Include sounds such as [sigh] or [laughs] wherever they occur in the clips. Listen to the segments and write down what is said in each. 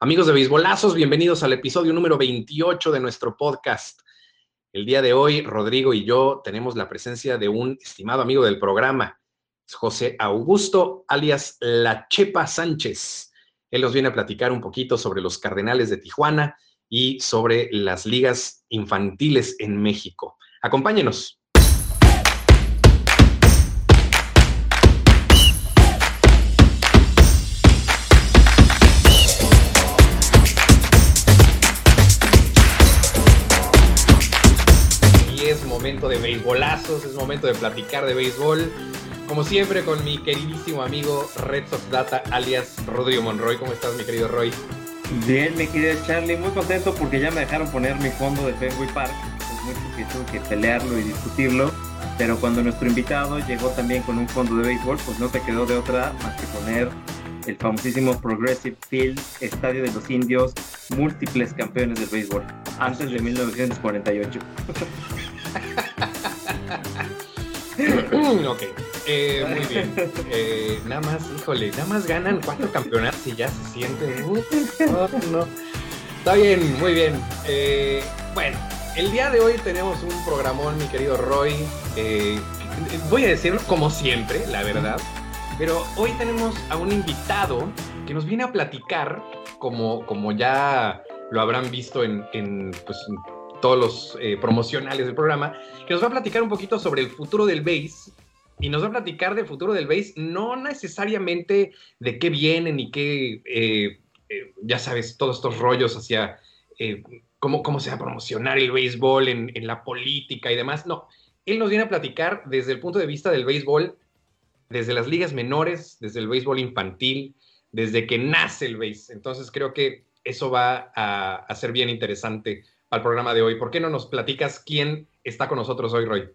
Amigos de Beisbolazos, bienvenidos al episodio número 28 de nuestro podcast. El día de hoy, Rodrigo y yo tenemos la presencia de un estimado amigo del programa, José Augusto, alias La Chepa Sánchez. Él nos viene a platicar un poquito sobre los Cardenales de Tijuana y sobre las ligas infantiles en México. Acompáñenos. Momento de beisbolazos, es momento de platicar de béisbol. Como siempre, con mi queridísimo amigo Red Sox Data, alias Rodrigo Monroy. ¿Cómo estás, mi querido Roy? Bien, mi querido Charlie, muy contento porque ya me dejaron poner mi fondo de Fenway Park. Es mucho que tuve que pelearlo y discutirlo. Pero cuando nuestro invitado llegó también con un fondo de béisbol, pues no te quedó de otra más que poner el famosísimo Progressive Field, Estadio de los Indios, múltiples campeones del béisbol, antes de 1948. [laughs] ok, eh, muy bien. Eh, nada más, híjole, nada más ganan cuatro campeonatos y ya se sienten. no, Está bien, muy bien. Eh, bueno, el día de hoy tenemos un programón, mi querido Roy. voy a decirlo como siempre, la verdad. Pero hoy tenemos a un invitado que nos viene a platicar, como, como ya lo habrán visto en, en pues, todos los eh, promocionales del programa, que nos va a platicar un poquito sobre el futuro del base. Y nos va a platicar del futuro del base, no necesariamente de qué viene ni qué, eh, eh, ya sabes, todos estos rollos hacia cómo, cómo se va a promocionar el béisbol en, la política y demás. No, él nos viene a platicar desde el punto de vista del béisbol, desde las ligas menores, desde el béisbol infantil, desde que nace el base. Entonces creo que eso va a ser bien interesante al programa de hoy. ¿Por qué no nos platicas quién está con nosotros hoy, Roy?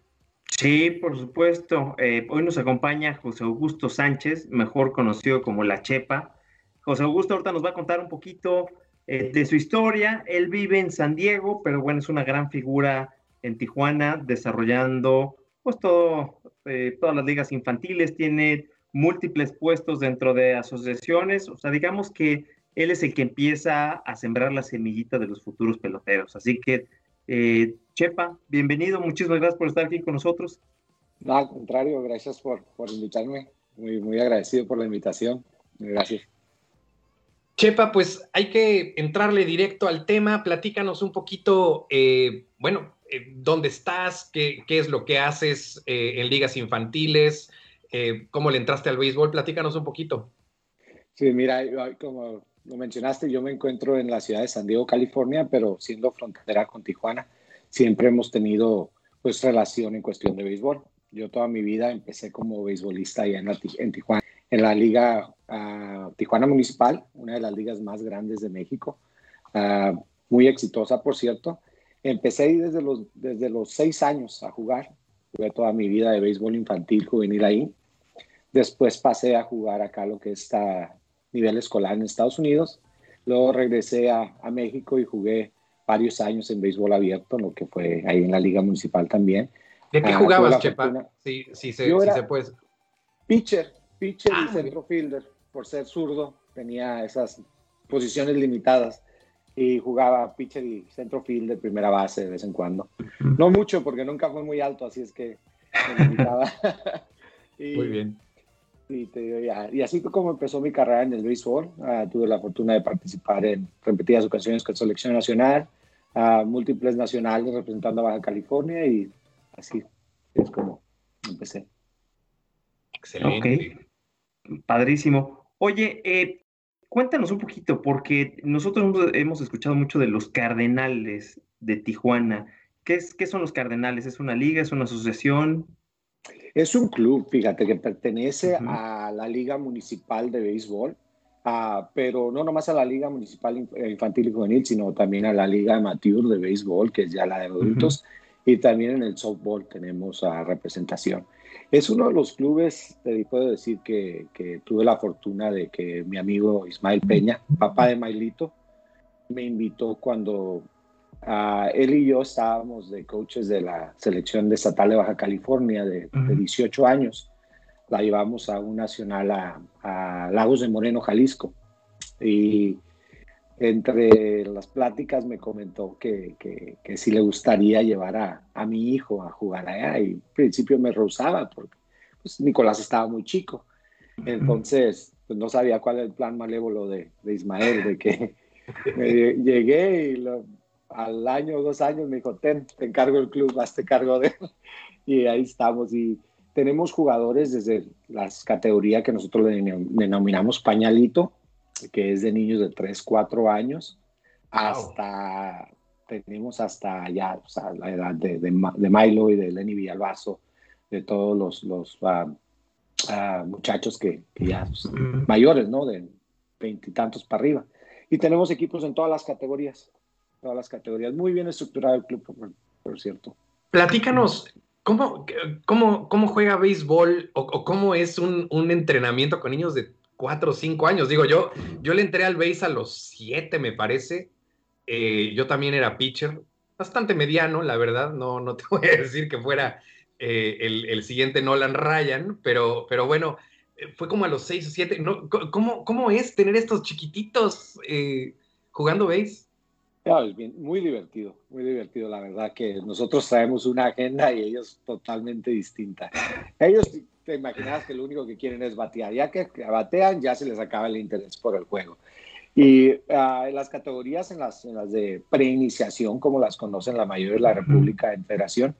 Sí, por supuesto. Eh, hoy nos acompaña José Augusto Sánchez, mejor conocido como La Chepa. José Augusto ahorita nos va a contar un poquito eh, de su historia. Él vive en San Diego, pero bueno, es una gran figura en Tijuana, desarrollando pues todo, eh, todas las ligas infantiles, tiene múltiples puestos dentro de asociaciones, o sea, digamos que él es el que empieza a sembrar la semillita de los futuros peloteros. Así que, eh, Chepa, bienvenido, muchísimas gracias por estar aquí con nosotros. No, al contrario, gracias por, por invitarme, muy, muy agradecido por la invitación, gracias. Chepa, pues hay que entrarle directo al tema, platícanos un poquito, eh, bueno, eh, dónde estás, qué, qué, es lo que haces en ligas infantiles, cómo le entraste al béisbol, platícanos un poquito. Sí, mira, como lo mencionaste, yo me encuentro en la ciudad de San Diego, California, pero siendo frontera con Tijuana, siempre hemos tenido pues relación en cuestión de béisbol. Yo toda mi vida empecé como beisbolista allá en, en Tijuana, en la liga uh, Tijuana Municipal, una de las ligas más grandes de México, uh, muy exitosa, por cierto. Empecé desde los, desde los seis años a jugar, jugué toda mi vida de béisbol infantil, juvenil ahí. Después pasé a jugar acá lo que está nivel escolar en Estados Unidos. Luego regresé a, a, México y jugué varios años en béisbol abierto, lo que fue ahí en la Liga Municipal también. ¿De qué ah, jugabas, Chepa? Sí, sí, se, Yo se puede. Pitcher, pitcher y ah, centro fielder. Por ser zurdo, tenía esas posiciones limitadas y jugaba pitcher y centro fielder, primera base de vez en cuando. No mucho, porque nunca fue muy alto, así es que me limitaba. [laughs] muy bien. Y, y así fue como empezó mi carrera en el béisbol. Ah, tuve la fortuna de participar en repetidas ocasiones con selección nacional, uh, múltiples nacionales representando a Baja California y así es como empecé. Excelente. Padrísimo. Oye, eh, cuéntanos un poquito, porque nosotros hemos escuchado mucho de los Cardenales de Tijuana. ¿Qué, es, ¿Qué son los Cardenales? ¿Es una liga? ¿Es una asociación? Es un club, fíjate, que pertenece a la Liga Municipal de Béisbol, uh, pero no nomás a la Liga Municipal eh, Infantil y Juvenil, sino también a la Liga Amateur de Béisbol, que es ya la de adultos, y también en el softball tenemos uh, representación. Es uno de los clubes, te puedo decir que, que tuve la fortuna de que mi amigo Ismael Peña, papá de Mailito, me invitó cuando Uh, él y yo estábamos de coaches de la selección de estatal de Baja California de, 18 años. La llevamos a un nacional a, Lagos de Moreno, Jalisco. Y entre las pláticas me comentó que, que, que sí le gustaría llevar a, a, mi hijo a jugar allá y al principio me rehusaba porque pues, Nicolás estaba muy chico. Entonces, pues no sabía cuál era el plan malévolo de, de Ismael, de que [laughs] llegué y al año o dos años me dijo, ten, te encargo el club, hazte cargo de él. [laughs] Y ahí estamos. Y tenemos jugadores desde las categorías que nosotros denominamos pañalito, que es de niños de 3, 4 años, hasta, tenemos hasta ya, o sea, la edad de, de, de, Milo y de Lenny Villalbazo, de todos los, los uh, uh, muchachos que, que ya pues, mm. mayores, ¿no? De veintitantos para arriba. Y tenemos equipos en todas las categorías, todas las categorías. Muy bien estructurado el club, por, cierto. Platícanos, ¿cómo, cómo, cómo juega béisbol o, cómo es un, un entrenamiento con niños de cuatro o cinco años. Digo, yo, yo le entré al base a los siete, me parece. Eh, yo también era pitcher, bastante mediano, la verdad. No, no te [laughs] voy a decir que fuera eh, el, el, siguiente Nolan Ryan, pero, pero bueno, eh, fue como a los seis o siete. ¿no? ¿Cómo, ¿Cómo es tener estos chiquititos jugando base? Ya, es bien, muy divertido, muy divertido, la verdad que nosotros traemos una agenda y ellos totalmente distinta. Ellos te imaginas que lo único que quieren es batear. Ya que batean, ya se les acaba el interés por el juego. Y uh, en las categorías, en las, en las de preiniciación, como las conocen la mayoría de la República en Federación,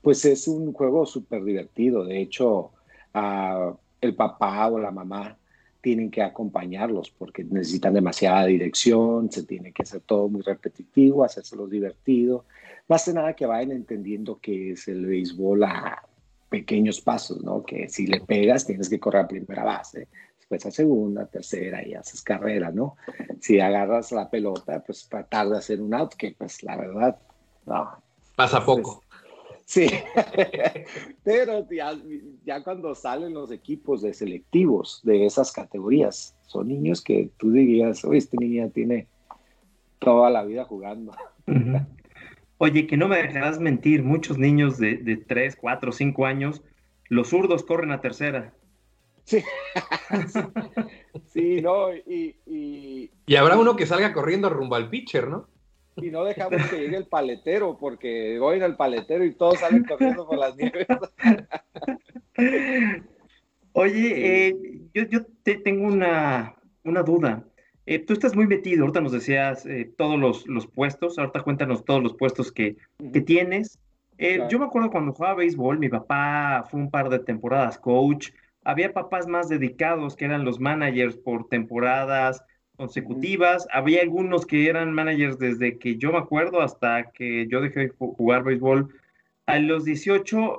pues es un juego súper divertido. De hecho, uh, el papá o la mamá tienen que acompañarlos porque necesitan demasiada dirección, se tiene que hacer todo muy repetitivo, hacérselo divertido. Más de nada que vayan entendiendo que es el béisbol a pequeños pasos, ¿no? Que si le pegas tienes que correr a primera base, después a segunda, tercera y haces carrera, ¿no? Si agarras la pelota, pues tratar de hacer un out, que pues la verdad, no. Pasa poco. Sí, [laughs] pero ya, ya, cuando salen los equipos de selectivos de esas categorías, son niños que tú dirías, oye, este niño tiene toda la vida jugando. Uh -huh. Oye, que no me dejarás mentir, muchos niños de, de 3, 4, 5 años, los zurdos corren a tercera. Sí, [laughs] sí, no, y, y, y... habrá uno que salga corriendo rumbo al pitcher, ¿no? Y no dejamos que llegue el paletero, porque voy al paletero y todos salen corriendo por las nieves. Oye, eh, yo, yo te tengo una, una duda. Eh, tú estás muy metido, ahorita nos decías eh, todos los, los, puestos, ahorita cuéntanos todos los puestos que, que tienes. Claro. Yo me acuerdo cuando jugaba béisbol, mi papá fue un par de temporadas coach, había papás más dedicados que eran los managers por temporadas consecutivas, había algunos que eran managers desde que yo me acuerdo hasta que yo dejé de jugar béisbol. A los 18,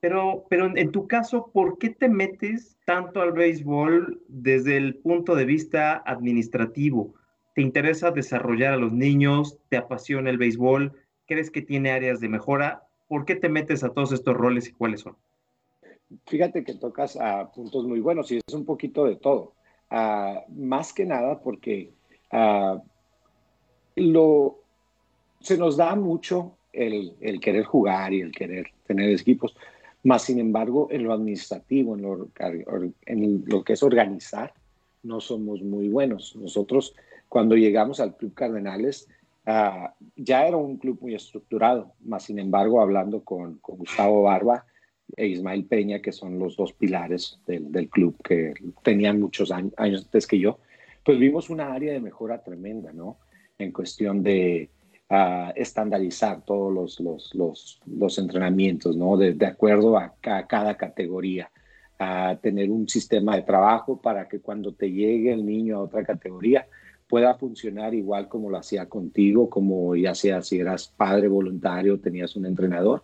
pero, pero en tu caso, ¿por qué te metes tanto al béisbol desde el punto de vista administrativo? ¿Te interesa desarrollar a los niños? ¿Te apasiona el béisbol? ¿Crees que tiene áreas de mejora? ¿Por qué te metes a todos estos roles y cuáles son? Fíjate que tocas a puntos muy buenos y es un poquito de todo. Uh, más que nada porque uh, lo, se nos da mucho el, el querer jugar y el querer tener equipos más sin embargo, en lo administrativo, en lo, en lo, que es organizar, no somos muy buenos. Nosotros, cuando llegamos al Club Cardenales, uh, ya era un club muy estructurado, más sin embargo, hablando con, con, Gustavo Barba e Ismael Peña, que son los dos pilares del, club que tenían muchos años, antes que yo, pues vimos una área de mejora tremenda, ¿no? En cuestión de, a estandarizar todos los, los, los, entrenamientos, ¿no? De, acuerdo a, a, cada categoría, a tener un sistema de trabajo para que cuando te llegue el niño a otra categoría pueda funcionar igual como lo hacía contigo, como ya sea si eras padre voluntario, tenías un entrenador,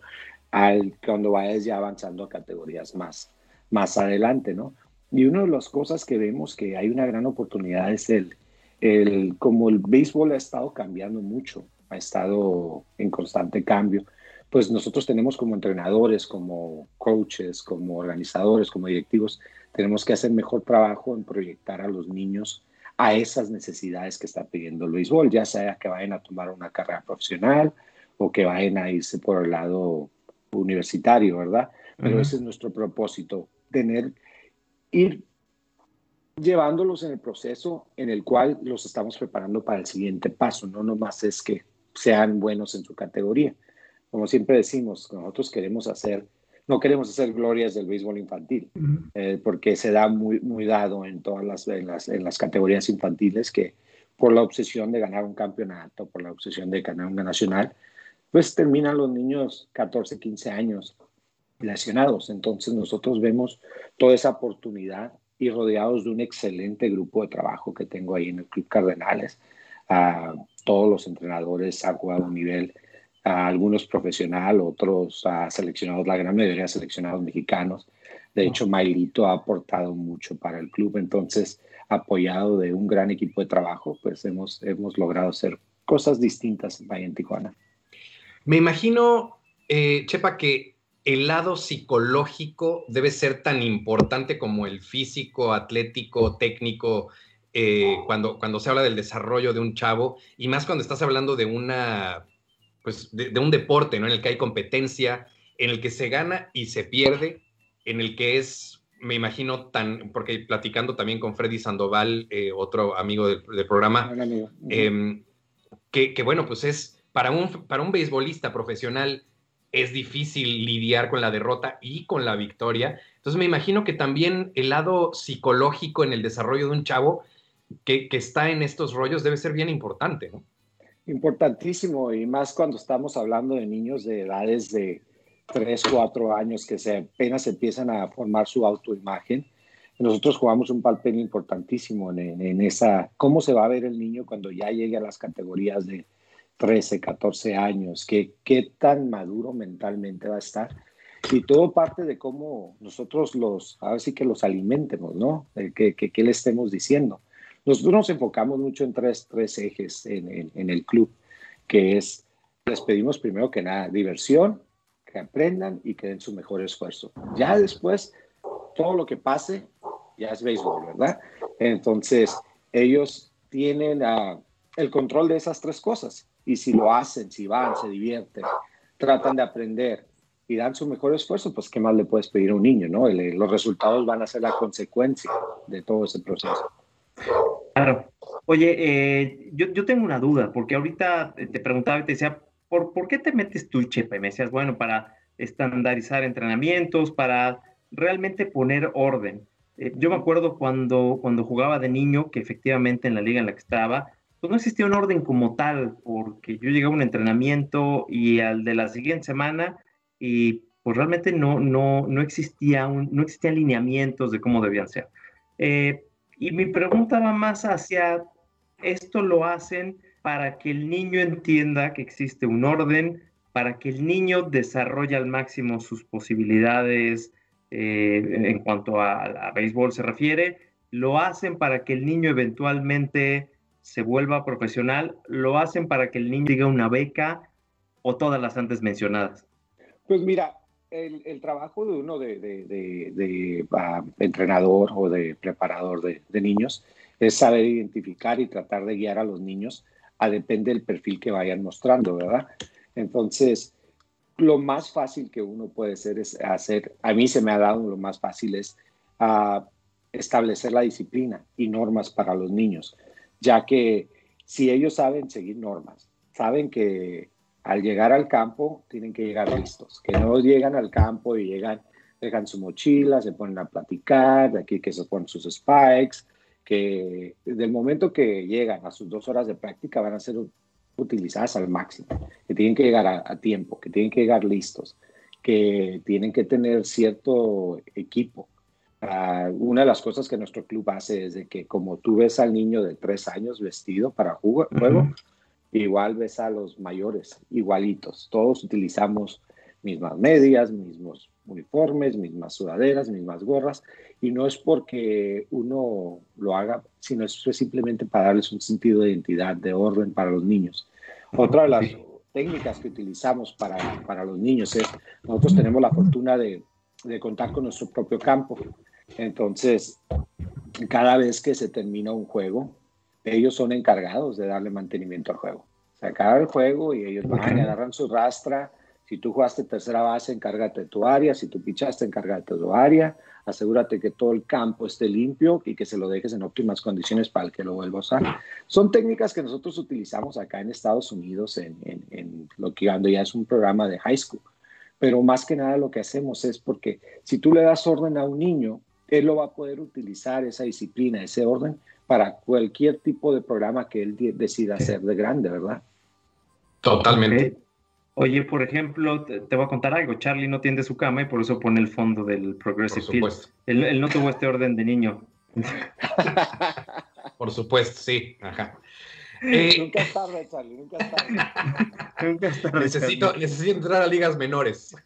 al, cuando vayas ya avanzando a categorías más, más adelante, ¿no? Y una de las cosas que vemos que hay una gran oportunidad es el, el como el béisbol ha estado cambiando mucho, ha estado en constante cambio, pues nosotros tenemos como entrenadores, como coaches, como organizadores, como directivos, tenemos que hacer mejor trabajo en proyectar a los niños a esas necesidades que está pidiendo el béisbol, ya sea que vayan a tomar una carrera profesional o que vayan a irse por el lado universitario, ¿verdad? Pero uh -huh. ese es nuestro propósito, tener, ir llevándolos en el proceso en el cual los estamos preparando para el siguiente paso. No nomás es que sean buenos en su categoría. Como siempre decimos, nosotros queremos hacer, no queremos hacer glorias del béisbol infantil, eh, porque se da muy, muy dado en todas las en, las, en las categorías infantiles que por la obsesión de ganar un campeonato, por la obsesión de ganar una nacional, pues terminan los niños 14, 15 años lesionados. Entonces nosotros vemos toda esa oportunidad y rodeados de un excelente grupo de trabajo que tengo ahí en el Club Cardenales. a todos los entrenadores han jugado a nivel, a algunos profesional, otros a seleccionados, la gran mayoría seleccionados mexicanos. De hecho, Mailito ha aportado mucho para el club, entonces, apoyado de un gran equipo de trabajo, pues hemos, hemos logrado hacer cosas distintas en Tijuana. Me imagino, eh, Chepa, que el lado psicológico debe ser tan importante como el físico, atlético, técnico, eh, cuando, cuando se habla del desarrollo de un chavo, y más cuando estás hablando de una, pues, de, un deporte, ¿no? En el que hay competencia, en el que se gana y se pierde, en el que es, me imagino, tan, porque platicando también con Freddy Sandoval, eh, otro amigo del, programa, em, que, que, bueno, pues es para un, para un beisbolista profesional, es difícil lidiar con la derrota y con la victoria. Entonces me imagino que también el lado psicológico en el desarrollo de un chavo que, está en estos rollos debe ser bien importante, ¿no? Importantísimo, y más cuando estamos hablando de niños de edades de 3, 4 años que se, apenas empiezan a formar su autoimagen. Nosotros jugamos un papel importantísimo en, en esa, cómo se va a ver el niño cuando ya llegue a las categorías de 13, 14 años, qué, qué tan maduro mentalmente va a estar. Y todo parte de cómo nosotros los, ahora sí que los alimentemos, ¿no? ¿Qué, qué, le estemos diciendo? Nosotros nos enfocamos mucho en tres, tres ejes en, el club, que es, les pedimos primero que nada, diversión, que aprendan y que den su mejor esfuerzo. Ya después, todo lo que pase, ya es béisbol, ¿verdad? Entonces, ellos tienen uh, el control de esas tres cosas. Y si lo hacen, si van, se divierten, tratan de aprender y dan su mejor esfuerzo, pues qué más le puedes pedir a un niño, ¿no? los resultados van a ser la consecuencia de todo ese proceso. Claro. Oye, eh, yo, yo, tengo una duda, porque ahorita te preguntaba y te decía, ¿por, ¿por qué te metes tú, Chepa? Y me decías, bueno, para estandarizar entrenamientos, para realmente poner orden. Eh, yo me acuerdo cuando, cuando jugaba de niño, que efectivamente en la liga en la que estaba, pues no existía un orden como tal, porque yo llegué a un entrenamiento y al de la siguiente semana y pues realmente no, no, no, existía no existían lineamientos de cómo debían ser. Eh, y mi pregunta va más hacia, esto lo hacen para que el niño entienda que existe un orden, para que el niño desarrolle al máximo sus posibilidades eh, en cuanto a, a béisbol se refiere, lo hacen para que el niño eventualmente se vuelva profesional, lo hacen para que el niño diga una beca o todas las antes mencionadas? Pues mira, el, trabajo de uno de, ah, entrenador o de preparador de, niños es saber identificar y tratar de guiar a los niños a depende del perfil que vayan mostrando, ¿verdad? Entonces, lo más fácil que uno puede hacer es hacer, a mí se me ha dado lo más fácil es ah, establecer la disciplina y normas para los niños ya que si ellos saben seguir normas, saben que al llegar al campo tienen que llegar listos, que no llegan al campo y llegan, dejan su mochila, se ponen a platicar, de aquí que se ponen sus spikes, que desde el momento que llegan a sus dos horas de práctica van a ser utilizadas al máximo, que tienen que llegar a tiempo, que tienen que llegar listos, que tienen que tener cierto equipo, Ah, una de las cosas que nuestro club hace es de que como tú ves al niño de tres años vestido para juego, igual ves a los mayores, igualitos. Todos utilizamos mismas medias, mismos uniformes, mismas sudaderas, mismas gorras, y no es porque uno lo haga, sino es simplemente para darles un sentido de identidad, de orden para los niños. Otra de las técnicas que utilizamos para, para los niños es, nosotros tenemos la fortuna de, de contar con nuestro propio campo. Entonces, cada vez que se termina un juego, ellos son encargados de darle mantenimiento al juego. Se acaba el juego y ellos van, y agarran su rastra, Si tú jugaste tercera base, encárgate de tu área. Si tú pichaste, encárgate de tu área. Asegúrate que todo el campo esté limpio y que se lo dejes en óptimas condiciones para el que lo vuelva a usar. Son técnicas que nosotros utilizamos acá en Estados Unidos, en, en lo que ya es un programa de high school. Pero más que nada lo que hacemos es porque si tú le das orden a un niño, él lo va a poder utilizar, esa disciplina, ese orden, para cualquier tipo de programa que él decida hacer de grande, ¿verdad? Totalmente. Oye, por ejemplo, te, voy a contar algo. Charlie no tiende su cama y por eso pone el fondo del Progressive Field. Él, él, no tuvo este orden de niño. [laughs] por supuesto, sí. Ajá. Eh, nunca es tarde, Charlie, nunca es tarde. [laughs] nunca es tarde necesito, necesito entrar a ligas menores. [laughs]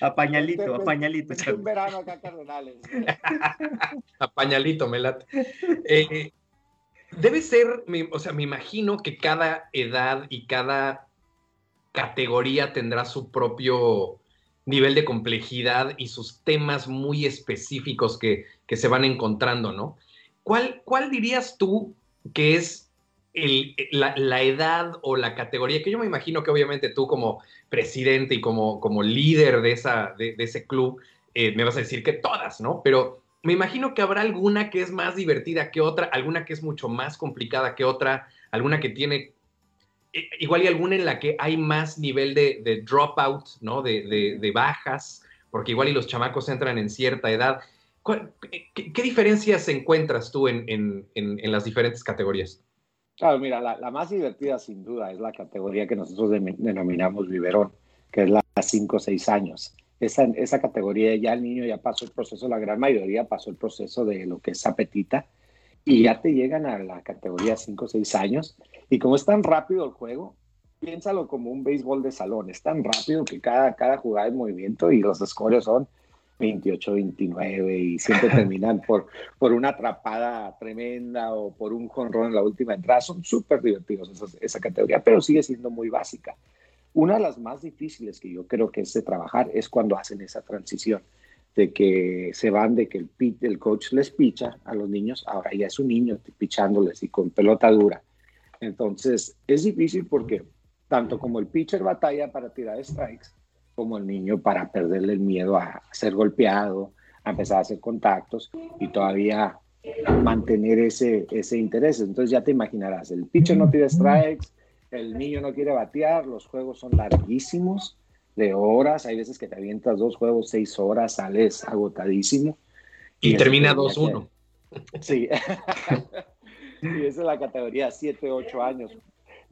a pañalito, a pañalito. Un verano acá, Cardenales. [laughs] a pañalito, me late. Eh, debe ser, o sea, me imagino que cada edad y cada categoría tendrá su propio nivel de complejidad y sus temas muy específicos que, que se van encontrando, ¿no? ¿Cuál, ¿Cuál dirías tú que es la, edad o la categoría, que yo me imagino que obviamente tú como presidente y como, como líder de, esa, de, ese club, eh, me vas a decir que todas, ¿no? Pero me imagino que habrá alguna que es más divertida que otra, alguna que es mucho más complicada que otra, alguna que tiene, eh, igual y alguna en la que hay más nivel de, dropout, ¿no? De, de, bajas, porque igual y los chamacos entran en cierta edad. ¿Qué, qué diferencias encuentras tú en, en, en las diferentes categorías? Claro, mira, la, más divertida sin duda es la categoría que nosotros denominamos biberón, que es la 5 o 6 años. Esa, esa categoría ya el niño ya pasó el proceso, la gran mayoría pasó el proceso de lo que es apetita y ya te llegan a la categoría 5 o 6 años. Y como es tan rápido el juego, piénsalo como un béisbol de salón. Es tan rápido que cada, cada jugada es movimiento y los scores son 28-29 y siempre terminan por, por una atrapada tremenda o por un jonrón en la última entrada. Son súper divertidos esa, categoría, pero sigue siendo muy básica. Una de las más difíciles que yo creo que es de trabajar es cuando hacen esa transición de que se van de que el, el coach les picha a los niños, ahora ya es un niño pichándoles y con pelota dura. Entonces es difícil porque tanto como el pitcher batalla para tirar strikes, como el niño para perderle el miedo a ser golpeado, a empezar a hacer contactos y todavía mantener ese, ese interés. Entonces ya te imaginarás, el pitcher no tira strikes, el niño no quiere batear, los juegos son larguísimos, de horas, hay veces que te avientas dos juegos, seis horas, sales agotadísimo. Y, termina 2-1. [laughs] Sí. [laughs] y esa es la categoría 7, 8 años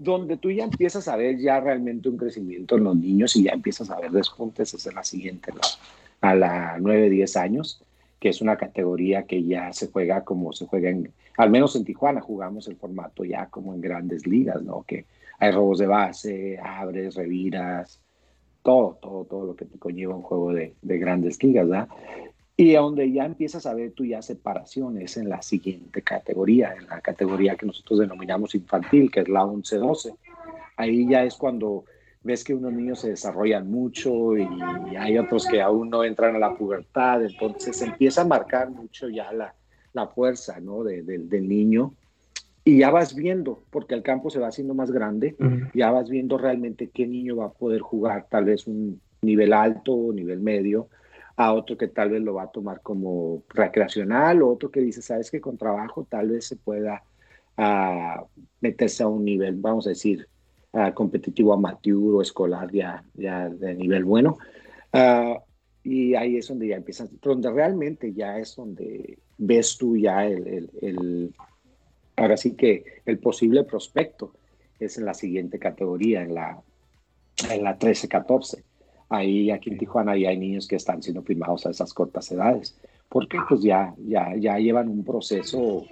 donde tú ya empiezas a ver ya realmente un crecimiento en los niños y ya empiezas a ver despuntes, es la siguiente, a la 9, 10 años, que es una categoría que ya se juega como se juega en, al menos en Tijuana jugamos el formato ya como en grandes ligas, ¿no? Que hay robos de base, abres, reviras, todo, todo, todo lo que te conlleva un juego de, de grandes ligas, ¿verdad? Y donde ya empiezas a ver tú ya separaciones en la siguiente categoría, en la categoría que nosotros denominamos infantil, que es la 11-12. Ahí ya es cuando ves que unos niños se desarrollan mucho y hay otros que aún no entran a la pubertad, entonces empieza a marcar mucho ya la, la fuerza ¿no? de, del niño y ya vas viendo, porque el campo se va haciendo más grande, ya vas viendo realmente qué niño va a poder jugar, tal vez un nivel alto, nivel medio, a otro que tal vez lo va a tomar como recreacional, o otro que dice, sabes que con trabajo tal vez se pueda uh, meterse a un nivel, vamos a decir, uh, competitivo amateur o escolar ya, ya de nivel bueno. Uh, y ahí es donde ya empiezas, donde realmente ya es donde ves tú ya el, el, el ahora sí que el posible prospecto es en la siguiente categoría, en la, en la 13-14 ahí aquí en Tijuana ya hay niños que están siendo primados a esas cortas edades, porque pues ya, ya, ya llevan un proceso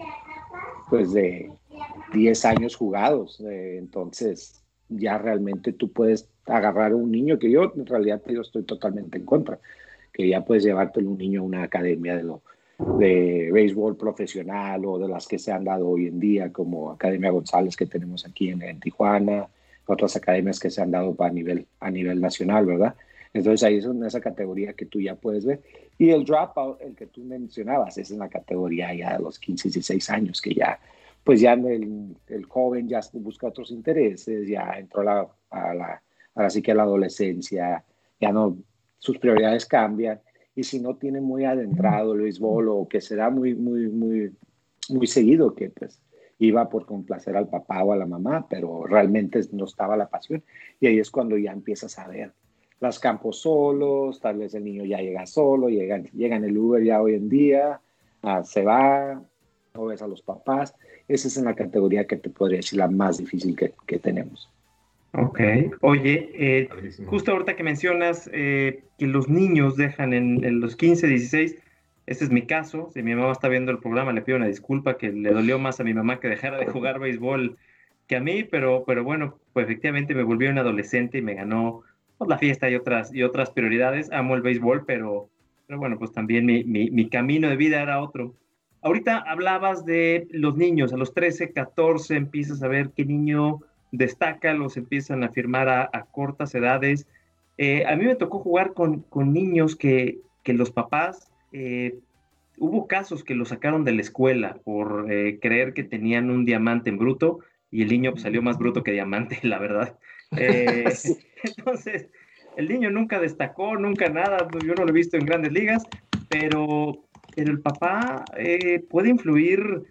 pues de 10 años jugados, eh, entonces ya realmente tú puedes agarrar a un niño que yo en realidad yo estoy totalmente en contra, que ya puedes llevarte un niño a una academia de lo de béisbol profesional o de las que se han dado hoy en día, como Academia González que tenemos aquí en, en Tijuana, otras academias que se han dado a nivel, a nivel nacional, ¿verdad? Entonces ahí es en esa categoría que tú ya puedes ver. Y el dropout, el que tú mencionabas, es en la categoría ya de los 15, 16 años, que ya, pues ya el, el joven ya busca otros intereses, ya entró a la, a la, Ahora sí que a la adolescencia ya no, sus prioridades cambian y si no tiene muy adentrado el béisbol o que se da muy, muy, muy, muy seguido, que pues iba por complacer al papá o a la mamá, pero realmente no estaba la pasión. Y ahí es cuando ya empiezas a ver las campos solos, tal vez el niño ya llega solo, llega, llega en el Uber ya hoy en día, ah, se va, no ves a los papás. Esa es en la categoría que te podría decir la más difícil que, que tenemos. Ok, oye, eh, justo ahorita que mencionas eh, que los niños dejan en, en, los 15, 16, este es mi caso, si mi mamá está viendo el programa le pido una disculpa que le dolió más a mi mamá que dejara de jugar béisbol que a mí, pero, pero bueno, pues efectivamente me volví un adolescente y me ganó pues, la fiesta y otras, y otras prioridades, amo el béisbol, pero, pero bueno, pues también mi, mi, mi camino de vida era otro. Ahorita hablabas de los niños, a los 13, 14 empiezas a ver qué niño destaca, los empiezan a firmar a, cortas edades. Eh, a mí me tocó jugar con, con niños que, que, los papás, eh, hubo casos que los sacaron de la escuela por eh, creer que tenían un diamante en bruto y el niño pues, salió más bruto que diamante, [laughs] la verdad. [laughs] [laughs] Entonces, el niño nunca destacó, nunca nada, yo no lo he visto en grandes ligas, pero pero el papá eh, puede influir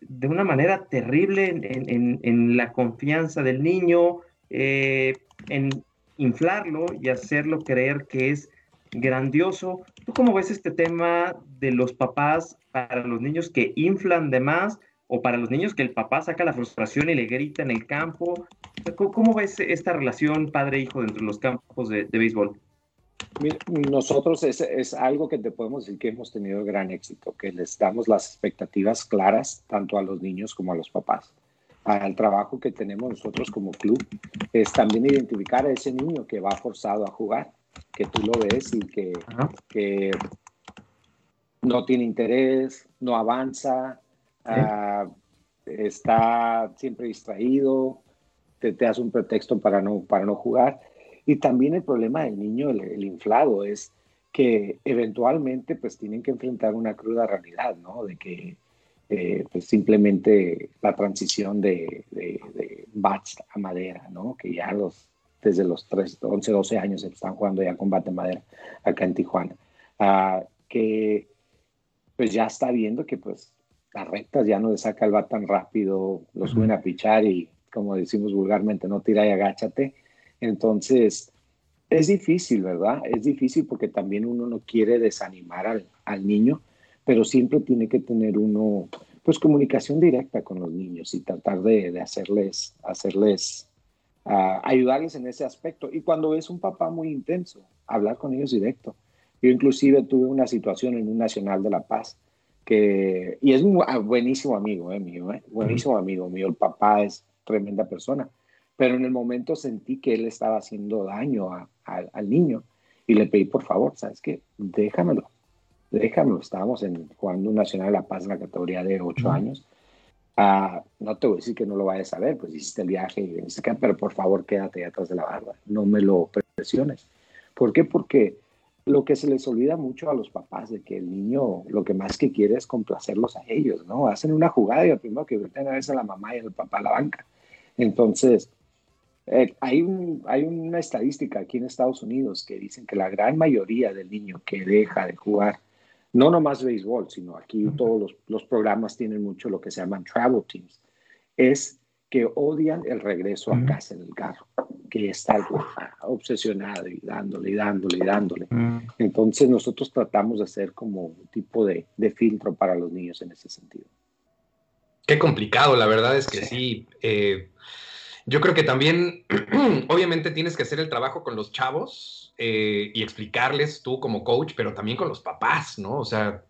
de una manera terrible en, la confianza del niño, eh, en inflarlo y hacerlo creer que es grandioso. ¿Tú cómo ves este tema de los papás para los niños que inflan de más o para los niños que el papá saca la frustración y le grita en el campo? ¿Cómo ves esta relación padre-hijo dentro de los campos de béisbol? nosotros es, es, algo que te podemos decir que hemos tenido gran éxito, que les damos las expectativas claras tanto a los niños como a los papás. Al trabajo que tenemos nosotros como club es también identificar a ese niño que va forzado a jugar, que tú lo ves y que, que no tiene interés, no avanza, uh, está siempre distraído, te, te hace un pretexto para no, para no jugar y también el problema del niño, el, inflado, es que eventualmente pues tienen que enfrentar una cruda realidad, ¿no? De que eh, pues simplemente la transición de, de, bats a madera, ¿no? Que ya los, desde los 3, 11, 12 años están jugando ya con bate madera acá en Tijuana. Ah, que pues ya está viendo que pues las rectas ya no le saca el bat tan rápido, lo suben a pichar y como decimos vulgarmente, no tira y agáchate entonces, es difícil, ¿verdad? Es difícil porque también uno no quiere desanimar al, al niño, pero siempre tiene que tener uno, pues, comunicación directa con los niños y tratar de, de hacerles, hacerles, uh, ayudarles en ese aspecto. Y cuando es un papá muy intenso, hablar con ellos directo. Yo inclusive tuve una situación en un Nacional de la Paz que, y es un ah, buenísimo amigo eh, mío, eh, buenísimo amigo mío, el papá es tremenda persona, pero en el momento sentí que él estaba haciendo daño al niño y le pedí, por favor, ¿sabes qué? Déjamelo, déjamelo. Estábamos en, jugando un Nacional de La Paz en la categoría de 8 años. Uh, no te voy a decir que no lo vayas a ver, pues hiciste el viaje, y pero por favor quédate atrás de la barba, no me lo presiones. ¿Por qué? Porque lo que se les olvida mucho a los papás de que el niño lo que más que quiere es complacerlos a ellos, ¿no? Hacen una jugada y lo primero que ven a veces a la mamá y al papá a la banca. Entonces, eh, hay, hay una estadística aquí en Estados Unidos que dicen que la gran mayoría del niño que deja de jugar, no nomás béisbol, sino aquí todos los, los, programas tienen mucho lo que se llaman travel teams, es que odian el regreso a casa en el carro, que está obsesionado y dándole y dándole y dándole. Entonces nosotros tratamos de hacer como un tipo de, de, filtro para los niños en ese sentido. Qué complicado, la verdad es que sí. sí eh, yo creo que también, [clears throat] obviamente, tienes que hacer el trabajo con los chavos eh, y explicarles tú como coach, pero también con los papás, ¿no? O sea,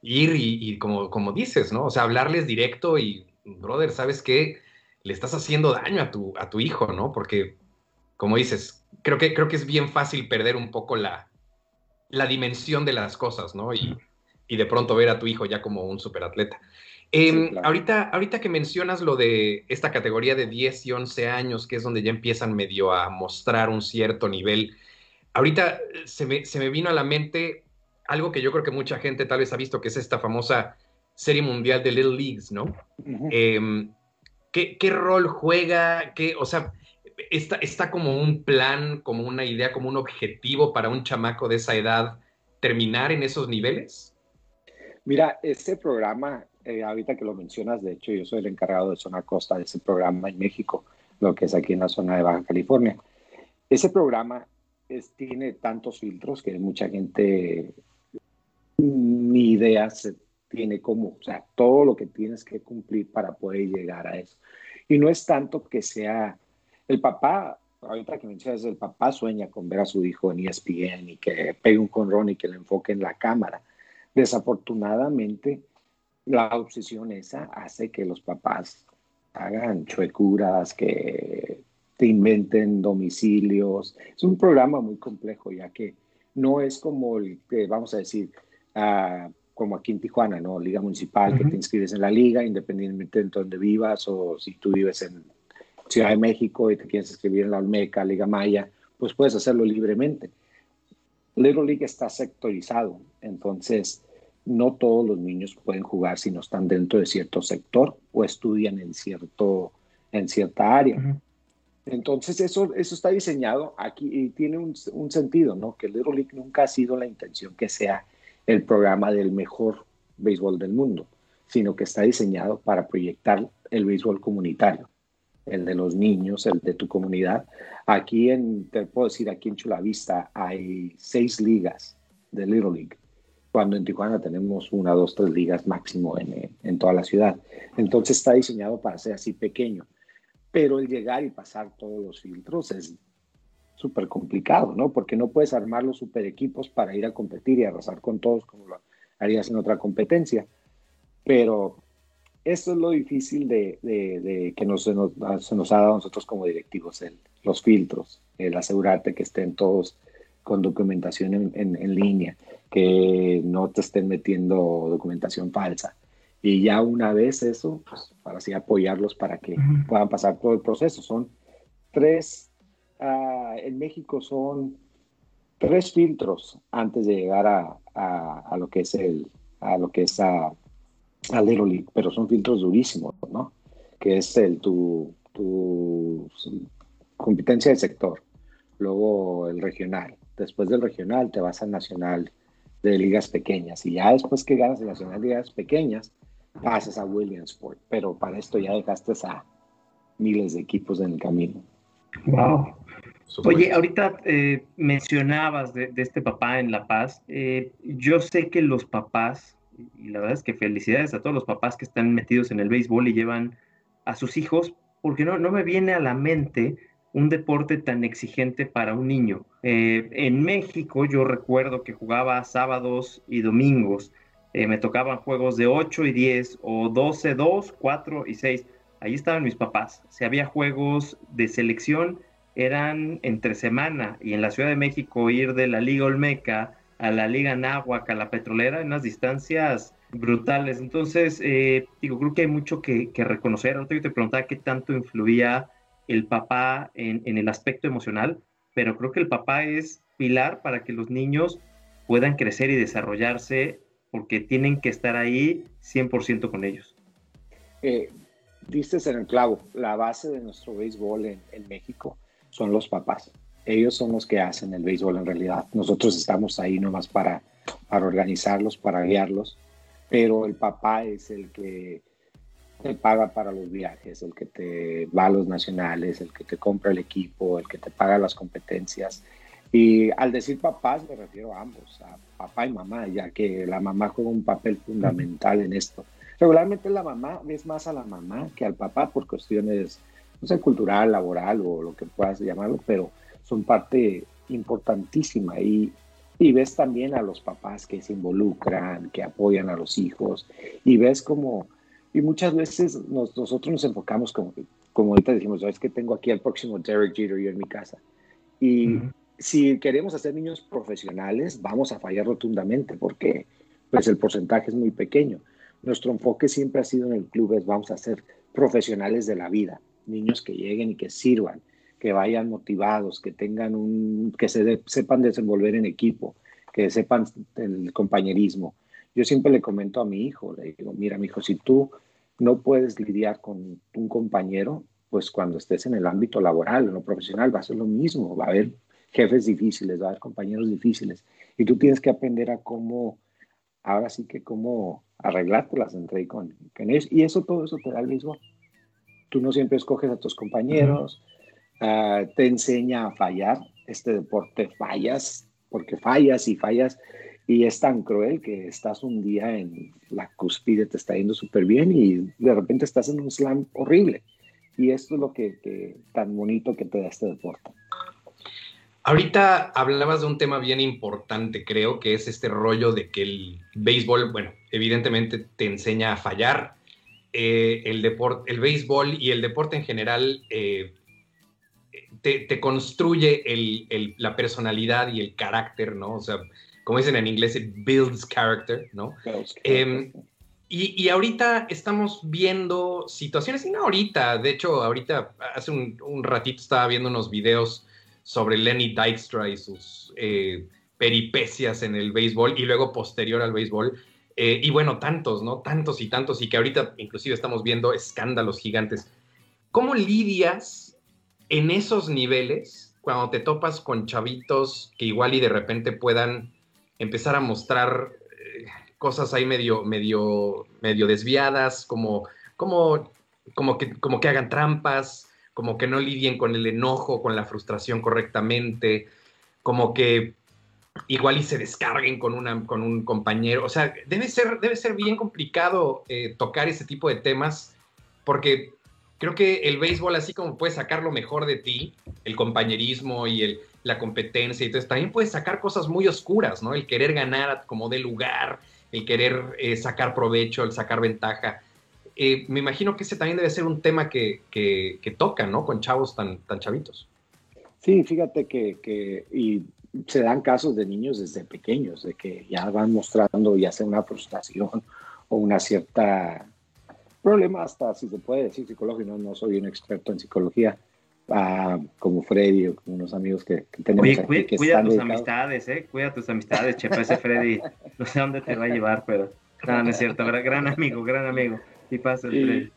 ir y, como, como dices, ¿no? O sea, hablarles directo y, brother, ¿sabes qué? Le estás haciendo daño a tu, a tu hijo, ¿no? Porque, como dices, creo que, creo que es bien fácil perder un poco la, la dimensión de las cosas, ¿no? Y, y de pronto ver a tu hijo ya como un superatleta. Em, ahorita, ahorita que mencionas lo de esta categoría de 10 y 11 años, que es donde ya empiezan medio a mostrar un cierto nivel, ahorita se me, se me vino a la mente algo que yo creo que mucha gente tal vez ha visto, que es esta famosa serie mundial de Little Leagues, ¿no? Em, ¿qué, ¿qué, rol juega? ¿Qué, o sea, está, está como un plan, como una idea, como un objetivo para un chamaco de esa edad terminar en esos niveles? Mira, este programa, eh, ahorita que lo mencionas, de hecho yo soy el encargado de Zona Costa de ese programa en México, lo que es aquí en la zona de Baja California. Ese programa tiene tantos filtros que mucha gente ni idea se tiene como, o sea, todo lo que tienes que cumplir para poder llegar a eso. Y no es tanto que sea el papá, ahorita que mencionas, el papá sueña con ver a su hijo en ESPN y que pegue un conrón y que le enfoque en la cámara. Desafortunadamente, la obsesión esa hace que los papás hagan chuecuras, que te inventen domicilios. Es un programa muy complejo, ya que no es como el que, vamos a decir, uh, como aquí en Tijuana, ¿no? Liga Municipal, que te inscribes en la liga, independientemente de donde vivas, o si tú vives en Ciudad de México y te quieres inscribir en la Olmeca, Liga Maya, pues puedes hacerlo libremente. Little League está sectorizado, entonces no todos los niños pueden jugar si no están dentro de cierto sector o estudian en, cierto, en cierta área. Entonces eso, eso está diseñado aquí y tiene un, un, sentido, ¿no? Que Little League nunca ha sido la intención que sea el programa del mejor béisbol del mundo, sino que está diseñado para proyectar el béisbol comunitario, el de los niños, el de tu comunidad. Aquí en, te puedo decir, aquí en Chulavista hay seis ligas de Little League, cuando en Tijuana tenemos una, dos, tres ligas máximo en, en toda la ciudad. Entonces está diseñado para ser así pequeño, pero el llegar y pasar todos los filtros es súper complicado, ¿no? Porque no puedes armar los super equipos para ir a competir y arrasar con todos como lo harías en otra competencia. Pero esto es lo difícil de, de, que nos, se, nos, se, nos, ha dado a nosotros como directivos, el, los filtros, el asegurarte que estén todos con documentación en, en, en, línea, que no te estén metiendo documentación falsa. Y ya una vez eso, pues para así apoyarlos para que puedan pasar todo el proceso. Son tres uh, en México son tres filtros antes de llegar a, a, a, lo que es el a lo que es a, a Little League, pero son filtros durísimos, ¿no? Que es el tu, tu competencia de sector, luego el regional, después del regional te vas al nacional de ligas pequeñas y ya después que ganas el nacional de ligas pequeñas pasas a Williamsport, pero para esto ya dejaste a miles de equipos en el camino. Wow. Oye, ahorita eh, mencionabas de, de, este papá en La Paz. Eh, yo sé que los papás, y la verdad es que felicidades a todos los papás que están metidos en el béisbol y llevan a sus hijos, porque no, no me viene a la mente un deporte tan exigente para un niño. Eh, en México yo recuerdo que jugaba sábados y domingos. Eh, me tocaban juegos de 8 y 10 o 12, 2, 4 y 6. Ahí estaban mis papás. Si había juegos de selección, eran entre semana y en la Ciudad de México ir de la Liga Olmeca a la Liga Náhuac, a la Petrolera, en unas distancias brutales. Entonces, eh, digo, creo que hay mucho que, reconocer. Ahorita yo te preguntaba qué tanto influía el papá en, el aspecto emocional, pero creo que el papá es pilar para que los niños puedan crecer y desarrollarse porque tienen que estar ahí 100% con ellos. Eh, el clavo, la base de nuestro béisbol en México son los papás. Ellos son los que hacen el béisbol en realidad. Nosotros estamos ahí nomás para, para organizarlos, para guiarlos, pero el papá es el que te paga para los viajes, el que te va a los nacionales, el que te compra el equipo, el que te paga las competencias. Y al decir papás me refiero a ambos, a papá y mamá, ya que la mamá juega un papel fundamental en esto. Regularmente la mamá ves más a la mamá que al papá por cuestiones no sé, cultural, laboral o lo que puedas llamarlo, pero son parte importantísima y, y ves también a los papás que se involucran, que apoyan a los hijos y ves como, y muchas veces nos, nosotros nos enfocamos como, como ahorita decimos, es que tengo aquí al próximo Derek Jeter yo en mi casa. Y uh -huh. si queremos hacer niños profesionales, vamos a fallar rotundamente porque pues el porcentaje es muy pequeño. Nuestro enfoque siempre ha sido en el club es vamos a ser profesionales de la vida, niños que lleguen y que sirvan, que vayan motivados, que tengan un, que se de, sepan desenvolver en equipo, que sepan el compañerismo. Yo siempre le comento a mi hijo, le digo, mira, mi hijo, si tú no puedes lidiar con un compañero, pues cuando estés en el ámbito laboral, en lo profesional, va a ser lo mismo, va a haber jefes difíciles, va a haber compañeros difíciles, y tú tienes que aprender a cómo, ahora sí que cómo arreglártelas entre con, con ellos, y eso, todo eso te da el béisbol. Tú no siempre escoges a tus compañeros, uh, te enseña a fallar, este deporte fallas, porque fallas y fallas, y es tan cruel que estás un día en la cúspide, te está yendo súper bien y de repente estás en un slam horrible. Y esto es lo que, que, tan bonito que te da este deporte. Ahorita hablabas de un tema bien importante, creo, que es este rollo de que el béisbol, bueno, evidentemente te enseña a fallar. Eh, el, deporte, el béisbol y el deporte en general eh, te, te, construye el, el, la personalidad y el carácter, ¿no? O sea, como dicen en inglés, it builds character, ¿no? Builds character. Eh, y, y, ahorita estamos viendo situaciones, y no ahorita, de hecho, ahorita, hace un, un ratito estaba viendo unos videos sobre Lenny Dykstra y sus eh, peripecias en el béisbol y luego posterior al béisbol. Eh, y bueno, tantos, ¿no? Tantos y tantos, y que ahorita inclusive estamos viendo escándalos gigantes. ¿Cómo lidias en esos niveles cuando te topas con chavitos que igual y de repente puedan empezar a mostrar eh, cosas ahí medio, medio, medio desviadas, como, como, como, que, como que hagan trampas, como que no lidien con el enojo, con la frustración correctamente, como que igual y se descarguen con, una, con un compañero. O sea, debe ser, debe ser bien complicado eh, tocar ese tipo de temas, porque creo que el béisbol, así como puede sacar lo mejor de ti, el compañerismo y el, la competencia, y entonces también puede sacar cosas muy oscuras, ¿no? El querer ganar como de lugar, el querer eh, sacar provecho, el sacar ventaja. Eh, me imagino que ese también debe ser un tema que, que, que, toca, ¿no? Con chavos tan, tan chavitos. Sí, fíjate que, que y se dan casos de niños desde pequeños, de que ya van mostrando ya sea una frustración o una cierta problema, hasta si se puede decir psicológico, no, no soy un experto en psicología, uh, como Freddy o como unos amigos que, que tenemos Oye. Cuida, que cuida tus dedicados. amistades, ¿eh? Cuida tus amistades, Chepa, ese Freddy, [laughs] no sé dónde te va a llevar, pero no, no es cierto, gran amigo, gran amigo. Y pasa el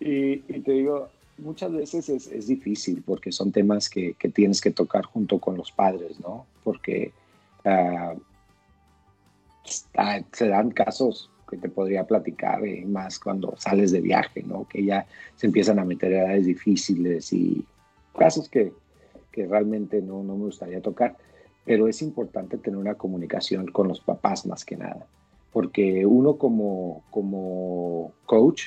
y, y, y, te digo, muchas veces es, es difícil porque son temas que, que, tienes que tocar junto con los padres, ¿no? Porque uh, se dan casos que te podría platicar eh, más cuando sales de viaje, ¿no? Que ya se empiezan a meter edades difíciles y casos que, que realmente no, no me gustaría tocar, pero es importante tener una comunicación con los papás más que nada porque uno como, como coach,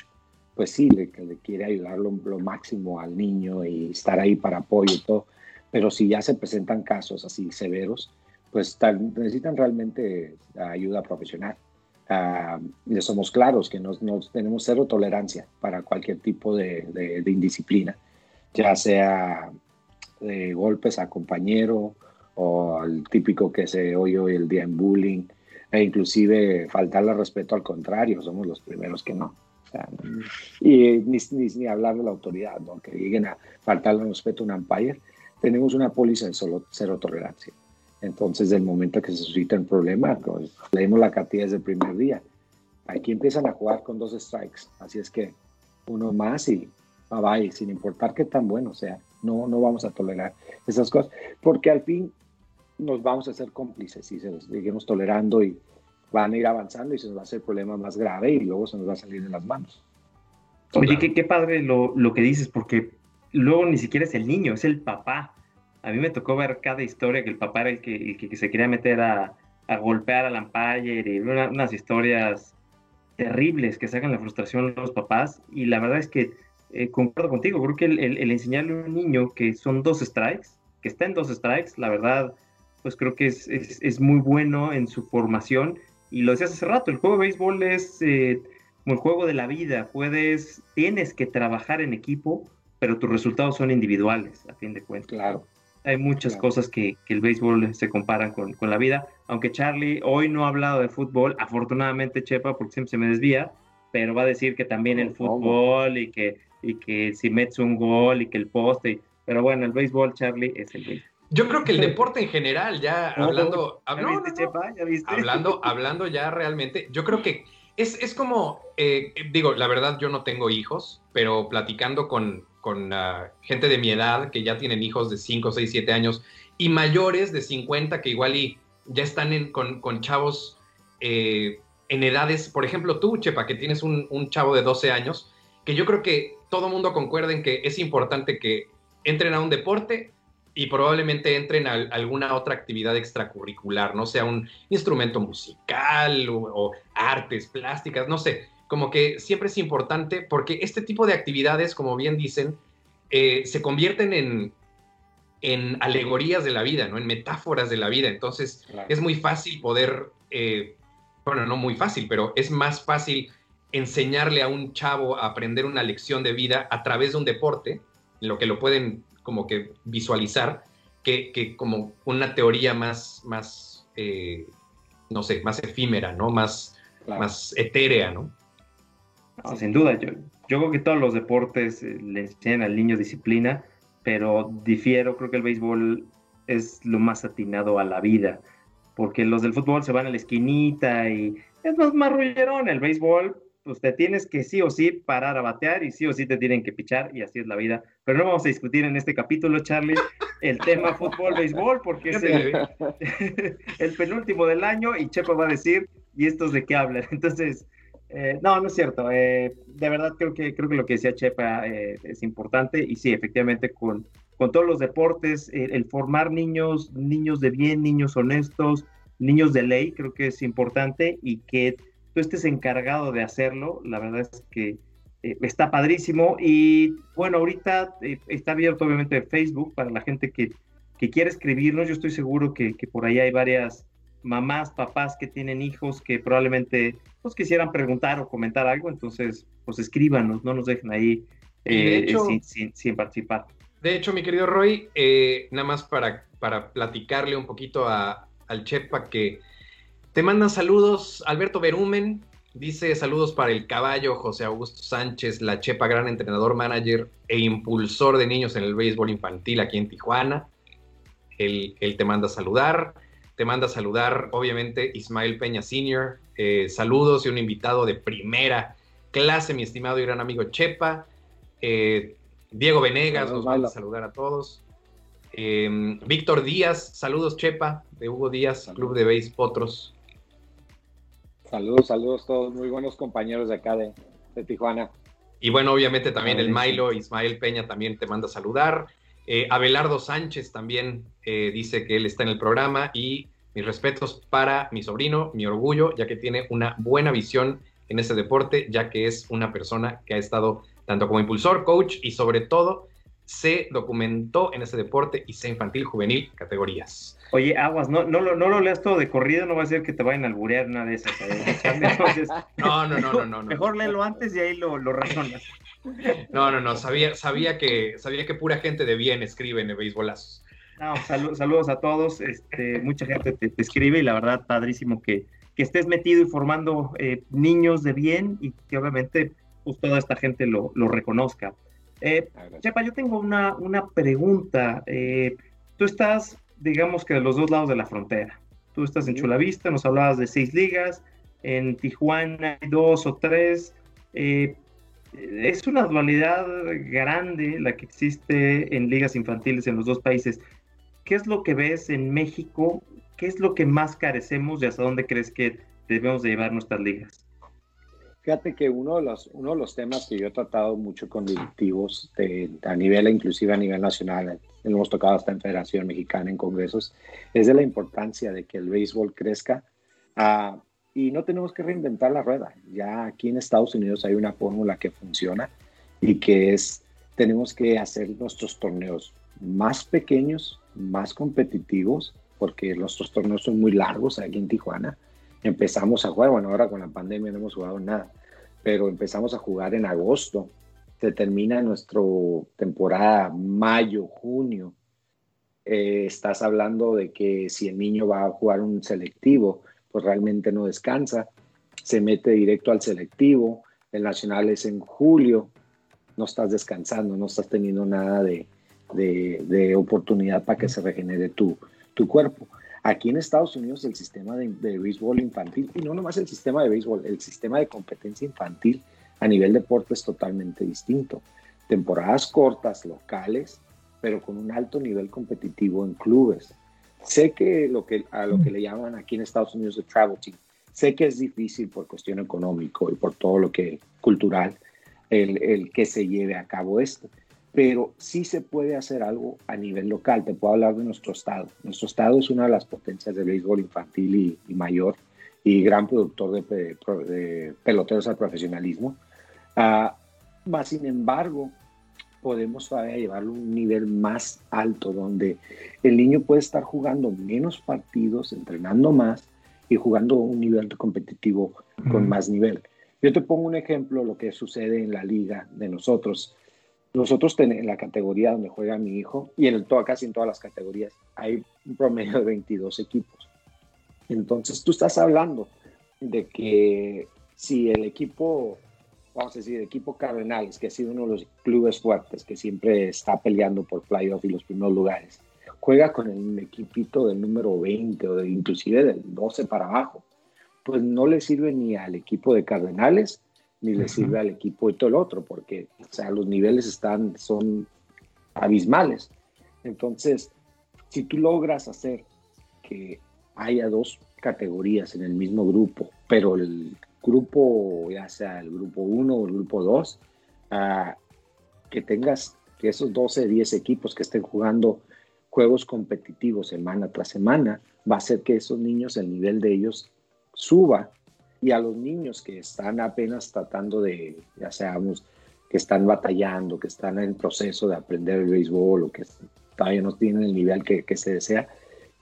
pues sí, le, le quiere ayudar lo, lo, máximo al niño y estar ahí para apoyo y todo, pero si ya se presentan casos así severos, pues tal, necesitan realmente ayuda profesional. Uh, y somos claros que nos, nos, tenemos cero tolerancia para cualquier tipo de, de, de indisciplina, ya sea de golpes a compañero o el típico que se oye hoy el día en bullying, e inclusive faltarle respeto al contrario, somos los primeros que no. Y ni, ni, ni, hablar de la autoridad, ¿no? que lleguen a faltarle respeto a un umpire, tenemos una póliza de solo cero tolerancia. Entonces, del momento que se suscita un problema, pues, leemos la cartilla desde el primer día. Aquí empiezan a jugar con dos strikes, así es que uno más y bye bye, sin importar qué tan bueno sea, no, no vamos a tolerar esas cosas, porque al fin nos vamos a hacer cómplices y se los seguimos tolerando y van a ir avanzando y se nos va a hacer el problema más grave y luego se nos va a salir de las manos. Oye, qué, qué padre lo, lo, que dices, porque luego ni siquiera es el niño, es el papá. A mí me tocó ver cada historia que el papá era el que, que, se quería meter a, a, golpear al umpire y una, unas historias terribles que sacan la frustración los papás. Y la verdad es que eh, concuerdo contigo, creo que el enseñarle a un niño que son dos strikes, que está en dos strikes, la verdad, pues creo que es, es, es, muy bueno en su formación. Y lo decías hace rato, el juego de béisbol es eh, como el juego de la vida. Puedes, tienes que trabajar en equipo, pero tus resultados son individuales, a fin de cuentas. Claro. Hay muchas claro. cosas que, que, el béisbol se comparan con, con, la vida. Aunque Charlie hoy no ha hablado de fútbol, afortunadamente Chepa, porque siempre se me desvía, pero va a decir que también el fútbol y que, y que si metes un gol y que el poste. Pero bueno, el béisbol, Charlie, es el béisbol. Yo creo que el deporte en general, ya hablando, ¿Ya viste, Chepa? ¿Ya viste? hablando, [laughs] hablando ya realmente, yo creo que es, como, eh, digo, la verdad yo no tengo hijos, pero platicando con, con ah, gente de mi edad que ya tienen hijos de 5, 6, 7 años y mayores de 50 que igual y ya están con, con, chavos eh, en edades, por ejemplo tú, Chepa, que tienes un, un, chavo de 12 años, que yo creo que todo mundo concuerda en que es importante que entren a un deporte y probablemente entren a, alguna otra actividad extracurricular, no sea un instrumento musical o, artes plásticas, no sé, como que siempre es importante porque este tipo de actividades, como bien dicen, eh, se convierten en, en alegorías de la vida, ¿no? En metáforas de la vida. Entonces, es muy fácil poder, eh, bueno, no muy fácil, pero es más fácil enseñarle a un chavo a aprender una lección de vida a través de un deporte, lo que lo pueden como que visualizar que, como una teoría más, más eh, no sé, más efímera, ¿no? Más, más etérea, ¿no? Sin duda, yo, yo creo que todos los deportes eh, le enseñan al niño disciplina, pero difiero, creo que el béisbol es lo más atinado a la vida, porque los del fútbol se van a la esquinita y es más marrullerón, el béisbol pues te tienes que sí o sí parar a batear y sí o sí te tienen que pichar y así es la vida. Pero no vamos a discutir en este capítulo, Charlie, el tema fútbol, béisbol, porque es el, [laughs] penúltimo del año y Chepa va a decir, ¿y estos de qué hablan? [laughs] Entonces, eh, no, no es cierto. Eh, de verdad creo que, creo que lo que decía Chepa eh, es importante y sí, efectivamente con, con todos los deportes, el formar niños, niños de bien, niños honestos, niños de ley, creo que es importante y que tú estés encargado de hacerlo, la verdad es que eh, está padrísimo. Y bueno, ahorita eh, está abierto obviamente Facebook para la gente que, que quiere escribirnos. Yo estoy seguro que, que, por ahí hay varias mamás, papás que tienen hijos que probablemente pues, quisieran preguntar o comentar algo. Entonces, pues escríbanos, no nos dejen ahí eh, sin, sin, participar. De hecho, mi querido Roy, nada más para, para platicarle un poquito a, al Chepa que te mandan saludos Alberto Berumen, dice saludos para el caballo José Augusto Sánchez, la Chepa, gran entrenador, manager e impulsor de niños en el béisbol infantil aquí en Tijuana. Él, te manda a saludar. Te manda a saludar, obviamente, Ismael Peña Senior. Eh, saludos y un invitado de primera clase, mi estimado y gran amigo Chepa. Eh, Diego Venegas nos manda a saludar a todos. Eh, Víctor Díaz, saludos Chepa, de Hugo Díaz, Club de Béis Potros. Saludos, saludos todos, muy buenos compañeros de acá de, Tijuana. Y bueno, obviamente también el Milo, Ismael Peña también te manda a saludar. Eh, Abelardo Sánchez también eh, dice que él está en el programa y mis respetos para mi sobrino, mi orgullo, ya que tiene una buena visión en ese deporte, ya que es una persona que ha estado tanto como impulsor, coach y sobre todo se documentó en ese deporte y sea infantil, juvenil, categorías. Oye, aguas, no, no, lo, no lo leas todo de corrido, no va a ser que te vayan a alburear una de esas. [laughs] no, no, no, no, no, Mejor léelo antes y ahí lo, lo razonas. No, no, no, sabía, sabía, que, sabía que pura gente de bien escribe en el beisbolazos. No, saludos a todos, este, mucha gente te, escribe y la verdad, padrísimo que, que estés metido y formando eh, niños de bien y que obviamente pues, toda esta gente lo, lo reconozca. Eh, Chepa, yo tengo una, una pregunta. Eh, tú estás, digamos que de los dos lados de la frontera. Tú estás en Chulavista, nos hablabas de seis ligas, en Tijuana hay dos o tres. Eh, es una dualidad grande la que existe en ligas infantiles en los dos países. ¿Qué es lo que ves en México? ¿Qué es lo que más carecemos y hasta dónde crees que debemos de llevar nuestras ligas? Fíjate que uno de los, uno de los temas que yo he tratado mucho con directivos a nivel, inclusive a nivel nacional, hemos tocado hasta en Federación Mexicana, en congresos, es de la importancia de que el béisbol crezca uh, y no tenemos que reinventar la rueda. Ya aquí en Estados Unidos hay una fórmula que funciona y que es, tenemos que hacer nuestros torneos más pequeños, más competitivos, porque nuestros torneos son muy largos aquí en Tijuana. Empezamos a jugar, bueno, ahora con la pandemia no hemos jugado nada, pero empezamos a jugar en agosto. Se termina nuestra temporada mayo, junio. Eh, estás hablando de que si el niño va a jugar un selectivo, pues realmente no descansa. Se mete directo al selectivo. El nacional es en julio. No estás descansando, no estás teniendo nada de, de, oportunidad para que se regenere tu, tu cuerpo. Aquí en Estados Unidos el sistema de, béisbol infantil, y no nomás el sistema de béisbol, el sistema de competencia infantil a nivel deporte es totalmente distinto. Temporadas cortas, locales, pero con un alto nivel competitivo en clubes. Sé que, lo que a lo que le llaman aquí en Estados Unidos el travel team, sé que es difícil por cuestión económico y por todo lo que cultural el, el que se lleve a cabo esto pero sí se puede hacer algo a nivel local. Te puedo hablar de nuestro estado. Nuestro estado es una de las potencias del béisbol infantil y, mayor y gran productor de, peloteros al profesionalismo. Uh, más sin embargo, podemos todavía llevarlo a un nivel más alto, donde el niño puede estar jugando menos partidos, entrenando más y jugando a un nivel competitivo con más nivel. Yo te pongo un ejemplo, lo que sucede en la liga de nosotros. Nosotros en la categoría donde juega mi hijo, y en todo, casi en todas las categorías, hay un promedio de 22 equipos. Entonces tú estás hablando de que si el equipo, vamos a decir, el equipo Cardenales, que ha sido uno de los clubes fuertes, que siempre está peleando por playoff y los primeros lugares, juega con el equipito del número 20 o de, inclusive del 12 para abajo, pues no le sirve ni al equipo de Cardenales ni le sirve al equipo y todo el otro, porque o sea, los niveles están, son abismales. Entonces, si tú logras hacer que haya dos categorías en el mismo grupo, pero el grupo, ya sea el grupo 1 o el grupo 2, ah, que tengas que esos 12, 10 equipos que estén jugando juegos competitivos semana tras semana, va a hacer que esos niños, el nivel de ellos suba. Y a los niños que están apenas tratando de, ya seamos, que están batallando, que están en proceso de aprender el béisbol o que todavía no tienen el nivel que, que se desea,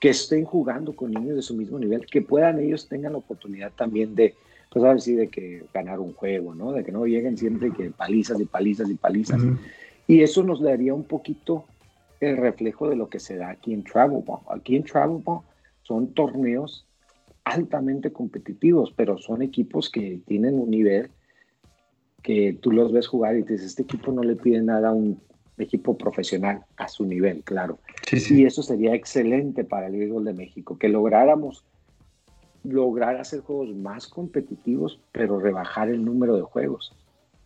que estén jugando con niños de su mismo nivel, que puedan ellos tengan la oportunidad también de, pues a ver si de que ganar un juego, ¿no? De que no lleguen siempre que palizas y palizas y palizas. Y eso nos daría un poquito el reflejo de lo que se da aquí en Travel Ball. Aquí en Travel Ball son torneos altamente competitivos, pero son equipos que tienen un nivel que tú los ves jugar y dices, este equipo no le pide nada a un equipo profesional a su nivel, claro. Y eso sería excelente para el béisbol de México, que lográramos lograr hacer juegos más competitivos, pero rebajar el número de juegos,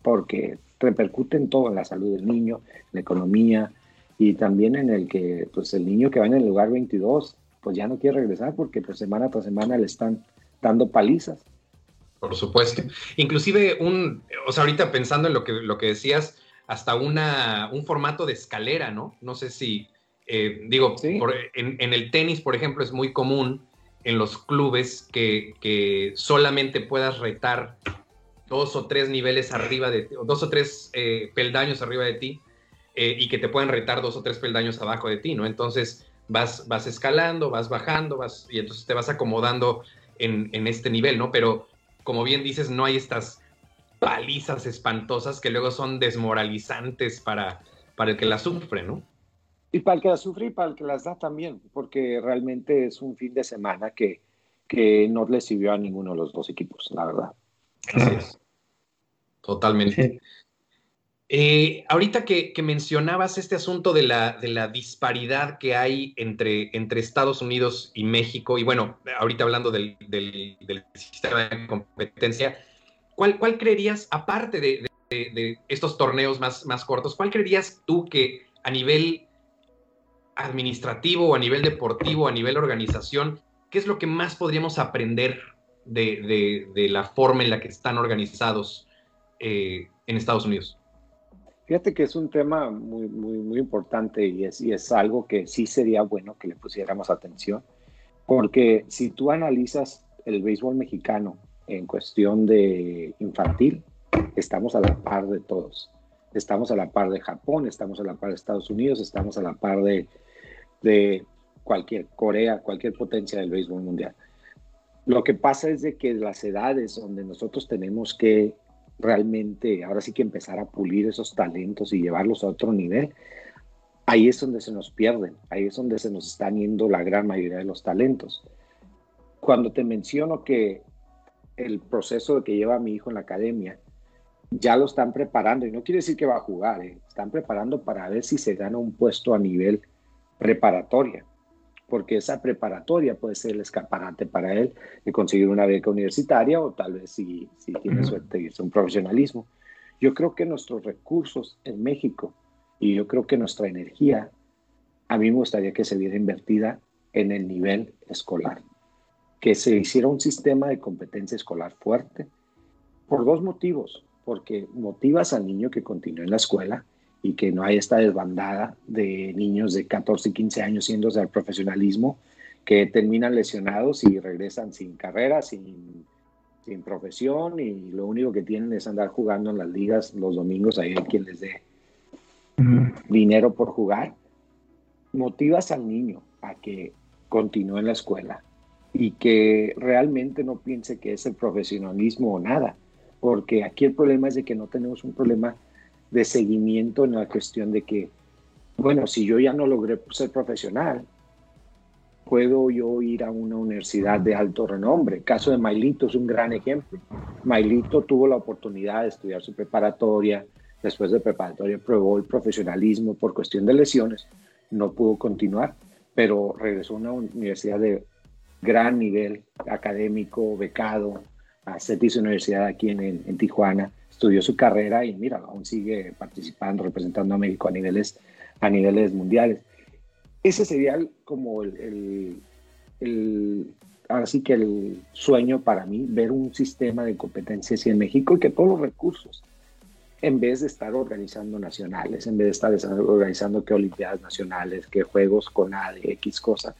porque repercute en todo, en la salud del niño, en la economía y también en el que pues el niño que va en el lugar 22 pues ya no quiere regresar porque pues semana tras semana le están dando palizas. Por supuesto. Inclusive un, o sea, ahorita pensando en lo que, lo que decías, hasta una, un formato de escalera, ¿no? No sé si, eh, digo, en, el tenis, por ejemplo, es muy común en los clubes que, solamente puedas retar dos o tres niveles arriba de ti, dos o tres eh, peldaños arriba de ti, eh, y que te puedan retar dos o tres peldaños abajo de ti, ¿no? Entonces, vas, vas escalando, vas bajando, vas, y entonces te vas acomodando en, este nivel, ¿no? Pero como bien dices, no hay estas palizas espantosas que luego son desmoralizantes para, para el que las sufre, ¿no? Y para el que las sufre y para el que las da también, porque realmente es un fin de semana que, que no le sirvió a ninguno de los dos equipos, la verdad. Así es. Totalmente. Eh, ahorita que, mencionabas este asunto de la, de la, disparidad que hay entre, entre Estados Unidos y México, y bueno, ahorita hablando del, sistema de competencia, ¿cuál, cuál creerías, aparte de, estos torneos más, más cortos, cuál creerías tú que a nivel administrativo, a nivel deportivo, a nivel organización, qué es lo que más podríamos aprender de, la forma en la que están organizados eh, en Estados Unidos? Fíjate que es un tema muy, muy, muy importante y es, y es algo que sí sería bueno que le pusiéramos atención, porque si tú analizas el béisbol mexicano en cuestión de infantil, estamos a la par de todos. Estamos a la par de Japón, estamos a la par de Estados Unidos, estamos a la par de, de cualquier Corea, cualquier potencia del béisbol mundial. Lo que pasa es de que las edades donde nosotros tenemos que realmente ahora sí que empezar a pulir esos talentos y llevarlos a otro nivel, ahí es donde se nos pierden, ahí es donde se nos están yendo la gran mayoría de los talentos. Cuando te menciono que el proceso que lleva mi hijo en la academia, ya lo están preparando, y no quiere decir que va a jugar, ¿eh? están preparando para ver si se gana un puesto a nivel preparatoria, porque esa preparatoria puede ser el escaparate para él de conseguir una beca universitaria o tal vez si, si tiene suerte irse a un profesionalismo. Yo creo que nuestros recursos en México y yo creo que nuestra energía, a mí me gustaría que se viera invertida en el nivel escolar, que se hiciera un sistema de competencia escolar fuerte por dos motivos, porque motivas al niño que continúe en la escuela y que no haya esta desbandada de niños de 14 y 15 años siendo al profesionalismo que terminan lesionados y regresan sin carrera, sin, sin profesión y lo único que tienen es andar jugando en las ligas los domingos, ahí hay quien les dé dinero por jugar. Motivas al niño a que continúe en la escuela y que realmente no piense que es el profesionalismo o nada, porque aquí el problema es de que no tenemos un problema de seguimiento en la cuestión de que, bueno, si yo ya no logré ser profesional, puedo yo ir a una universidad de alto renombre. El caso de Mailito es un gran ejemplo. Mailito tuvo la oportunidad de estudiar su preparatoria, después de preparatoria probó el profesionalismo por cuestión de lesiones, no pudo continuar, pero regresó a una universidad de gran nivel académico, becado, a CETIS Universidad aquí en, en Tijuana, estudió su carrera y mira, aún sigue participando, representando a México a niveles, a niveles mundiales. Ese sería como el, el, ahora sí que el sueño para mí, ver un sistema de competencias en México y que todos los recursos, en vez de estar organizando nacionales, en vez de estar organizando que Olimpiadas Nacionales, que Juegos con A de X cosa,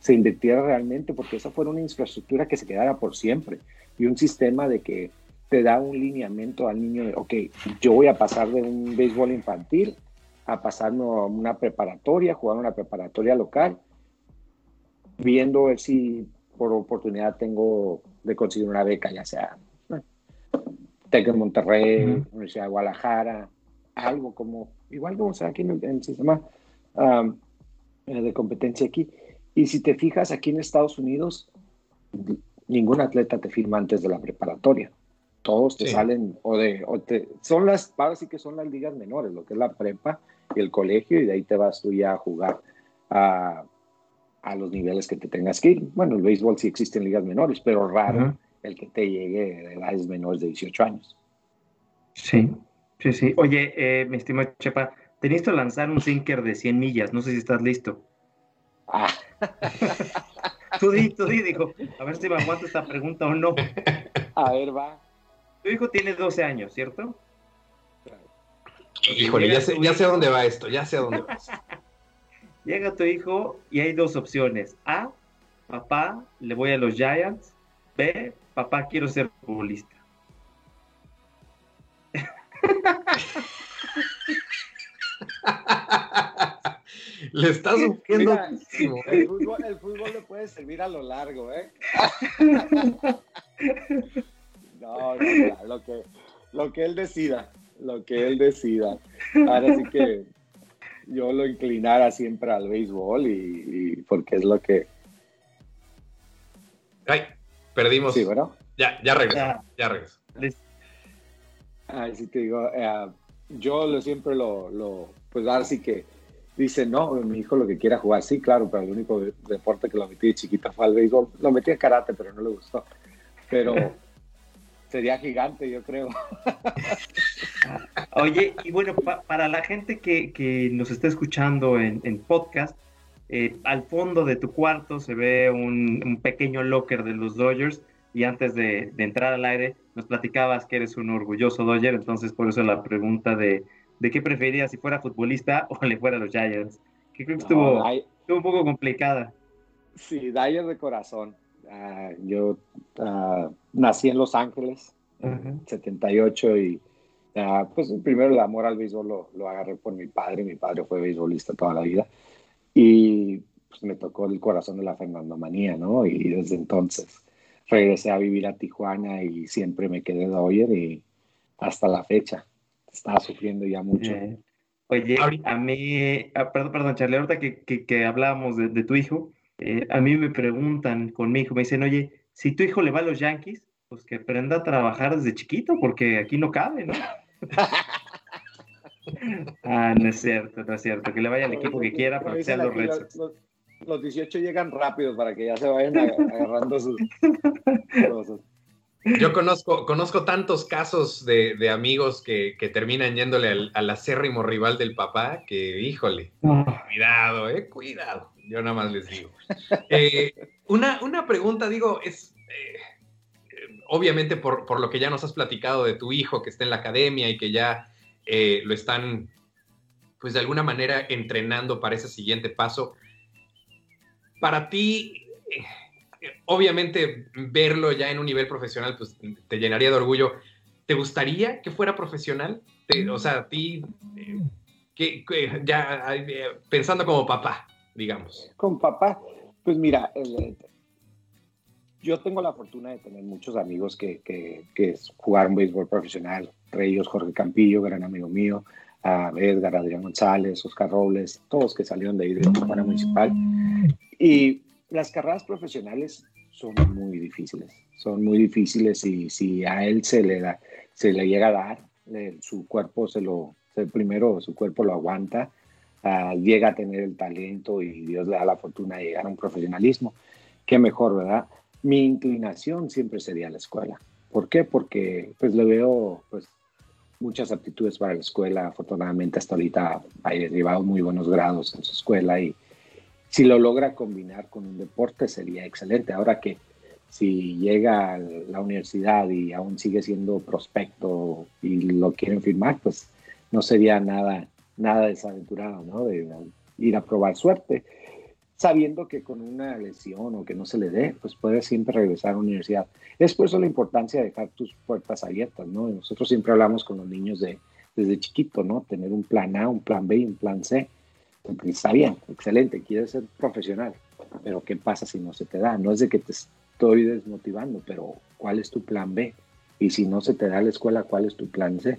se invirtiera realmente porque esa fuera una infraestructura que se quedara por siempre y un sistema de que te da un lineamiento al niño de, ok, yo voy a pasar de un béisbol infantil a pasarme a una preparatoria, jugar una preparatoria local, viendo si por oportunidad tengo de conseguir una beca, ya sea Tec en Monterrey, Universidad de Guadalajara, algo como, igual como sea aquí en el, sistema eh, de competencia aquí. Y si te fijas, aquí en Estados Unidos, ningún atleta te firma antes de la preparatoria todos te salen o de o te, son las para sí que son las ligas menores lo que es la prepa y el colegio y de ahí te vas tú ya a jugar a, a los niveles que te tengas que ir bueno el béisbol sí existen ligas menores pero raro el que te llegue de edades menores de 18 años sí sí sí oye eh, mi estimado Chepa te que lanzar un sinker de 100 millas no sé si estás listo ah. [laughs] tú di, tú di, dijo, a ver si me aguanto esta pregunta o no. A ver, va. Tu hijo tiene 12 años, ¿cierto? Híjole, ya sé, ya sé a dónde va esto, ya sé a dónde va [laughs] Llega tu hijo y hay dos opciones. A, papá, le voy a los Giants. B, papá, quiero ser futbolista. [laughs] Le estás sufriendo. El fútbol, el fútbol le puede servir a lo largo, ¿eh? [laughs] No, lo que, lo que él decida, lo que él decida. Ahora sí que yo lo inclinara siempre al béisbol y, porque es lo que... Ay, perdimos. Sí, ¿verdad? Ya, ya regresó, ya regresó. Ay, sí te digo, eh, yo lo, siempre lo, lo, pues ahora sí que dice, no, mi hijo lo que quiera jugar, sí, claro, pero el único deporte que lo metí de chiquita fue al béisbol. Lo metí a karate, pero no le gustó. Pero sería gigante, yo creo. [laughs] Oye, y bueno, para la gente que, nos está escuchando en, podcast, eh, al fondo de tu cuarto se ve un, pequeño locker de los Dodgers y antes de, entrar al aire nos platicabas que eres un orgulloso Dodger, entonces por eso la pregunta de, de qué preferirías si fuera futbolista [laughs] o le fuera a los Giants, que creo que estuvo, un poco complicada. Sí, Dodgers de corazón. Ah, yo ah, nací en Los Ángeles, en 78, y uh, pues primero el amor al béisbol lo, lo, agarré por mi padre. Mi padre fue beisbolista toda la vida. Y pues me tocó el corazón de la Fernandomanía, ¿no? Y desde entonces regresé a vivir a Tijuana y siempre me quedé de oír y hasta la fecha. Estaba sufriendo ya mucho. Oye, a mí, ah, perdón, perdón, Charlie, ahorita que, que, que hablábamos de, de, tu hijo, eh, a mí me preguntan con mi hijo, me dicen, oye, si tu hijo le va a los Yankees, pues que aprenda a trabajar desde chiquito, porque aquí no cabe, ¿no? [laughs] ah, no es cierto, no es cierto, que le vaya al equipo que quiera para que sean los Red Sox. los 18 llegan rápido para que ya se vayan agarrando sus cosas. Yo conozco, conozco tantos casos de, amigos que, terminan yéndole al, al, acérrimo rival del papá que, híjole, cuidado, eh, cuidado. Yo nada más les digo. Eh, una, una, pregunta, digo, es eh, obviamente por, por, lo que ya nos has platicado de tu hijo que está en la academia y que ya eh, lo están, pues de alguna manera, entrenando para ese siguiente paso. Para ti, obviamente verlo ya en un nivel profesional, pues te llenaría de orgullo. ¿Te gustaría que fuera profesional? o sea, a ti, que, ya pensando como papá, digamos. Con papá, pues mira, yo tengo la fortuna de tener muchos amigos que, que, jugaron béisbol profesional, entre ellos Jorge Campillo, gran amigo mío, a Edgar, Adrián González, Oscar Robles, todos que salieron de ahí de la Municipal. Y las carreras profesionales son muy difíciles, son muy difíciles y si a él se le da, se le llega a dar, su cuerpo se lo, primero su cuerpo lo aguanta, llega a tener el talento y Dios le da la fortuna de llegar a un profesionalismo, qué mejor, ¿verdad? Mi inclinación siempre sería la escuela. ¿Por qué? Porque pues le veo pues muchas aptitudes para la escuela, afortunadamente hasta ahorita ha llevado muy buenos grados en su escuela y si lo logra combinar con un deporte sería excelente. Ahora que si llega a la universidad y aún sigue siendo prospecto y lo quieren firmar, pues no sería nada, nada desaventurado, ¿no? De ir a probar suerte, sabiendo que con una lesión o que no se le dé, pues puede siempre regresar a la universidad. Es por eso la importancia de dejar tus puertas abiertas, ¿no? Nosotros siempre hablamos con los niños de, desde chiquito, ¿no? Tener un plan A, un plan B y un plan C está bien, excelente, quieres ser profesional, pero ¿qué pasa si no se te da? No es de que te estoy desmotivando, pero ¿cuál es tu plan B? Y si no se te da la escuela, ¿cuál es tu plan C?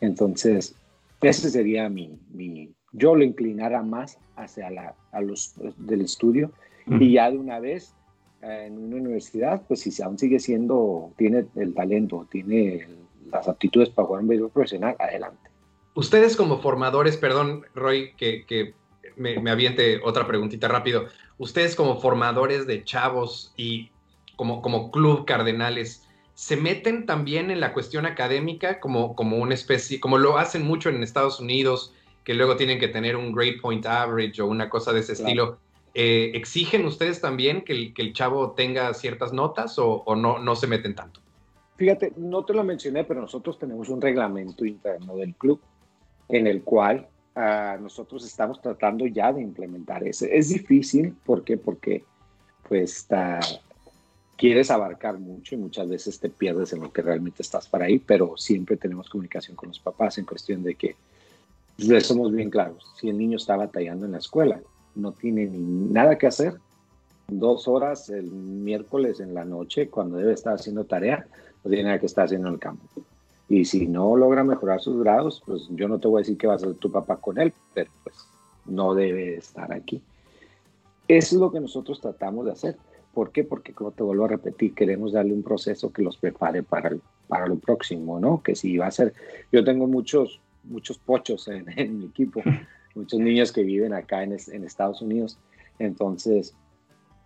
Entonces, ese sería mi, mi yo lo inclinara más hacia la, a los del estudio y ya de una vez eh, en una universidad, pues si aún sigue siendo, tiene el talento, tiene las aptitudes para jugar un béisbol profesional, adelante. Ustedes como formadores, perdón, Roy, que, me, aviente otra preguntita rápido. Ustedes como formadores de chavos y como, como club Cardenales, ¿se meten también en la cuestión académica como, como una especie, como lo hacen mucho en Estados Unidos, que luego tienen que tener un grade point average o una cosa de ese estilo? Eh, ¿Exigen ustedes también que el, que el, chavo tenga ciertas notas o, o no, no se meten tanto? Fíjate, no te lo mencioné, pero nosotros tenemos un reglamento interno del club en el cual uh, nosotros estamos tratando ya de implementar ese. Es difícil, ¿por qué? Porque pues quieres abarcar mucho y muchas veces te pierdes en lo que realmente estás para ahí, pero siempre tenemos comunicación con los papás en cuestión de que les somos bien claros. Si el niño está batallando en la escuela, no tiene ni nada que hacer, dos horas el miércoles en la noche, cuando debe estar haciendo tarea, no tiene nada que estar haciendo en el campo. Y si no logra mejorar sus grados, pues yo no te voy a decir que vas a ser tu papá con él, pero pues no debe estar aquí. Eso es lo que nosotros tratamos de hacer. ¿Por qué? Porque, como te vuelvo a repetir, queremos darle un proceso que los prepare para, para lo próximo, ¿no? Que si va a ser... Yo tengo muchos, muchos pochos [laughs] en, en mi equipo, [laughs] muchos niños que viven acá en, en Estados Unidos. Entonces,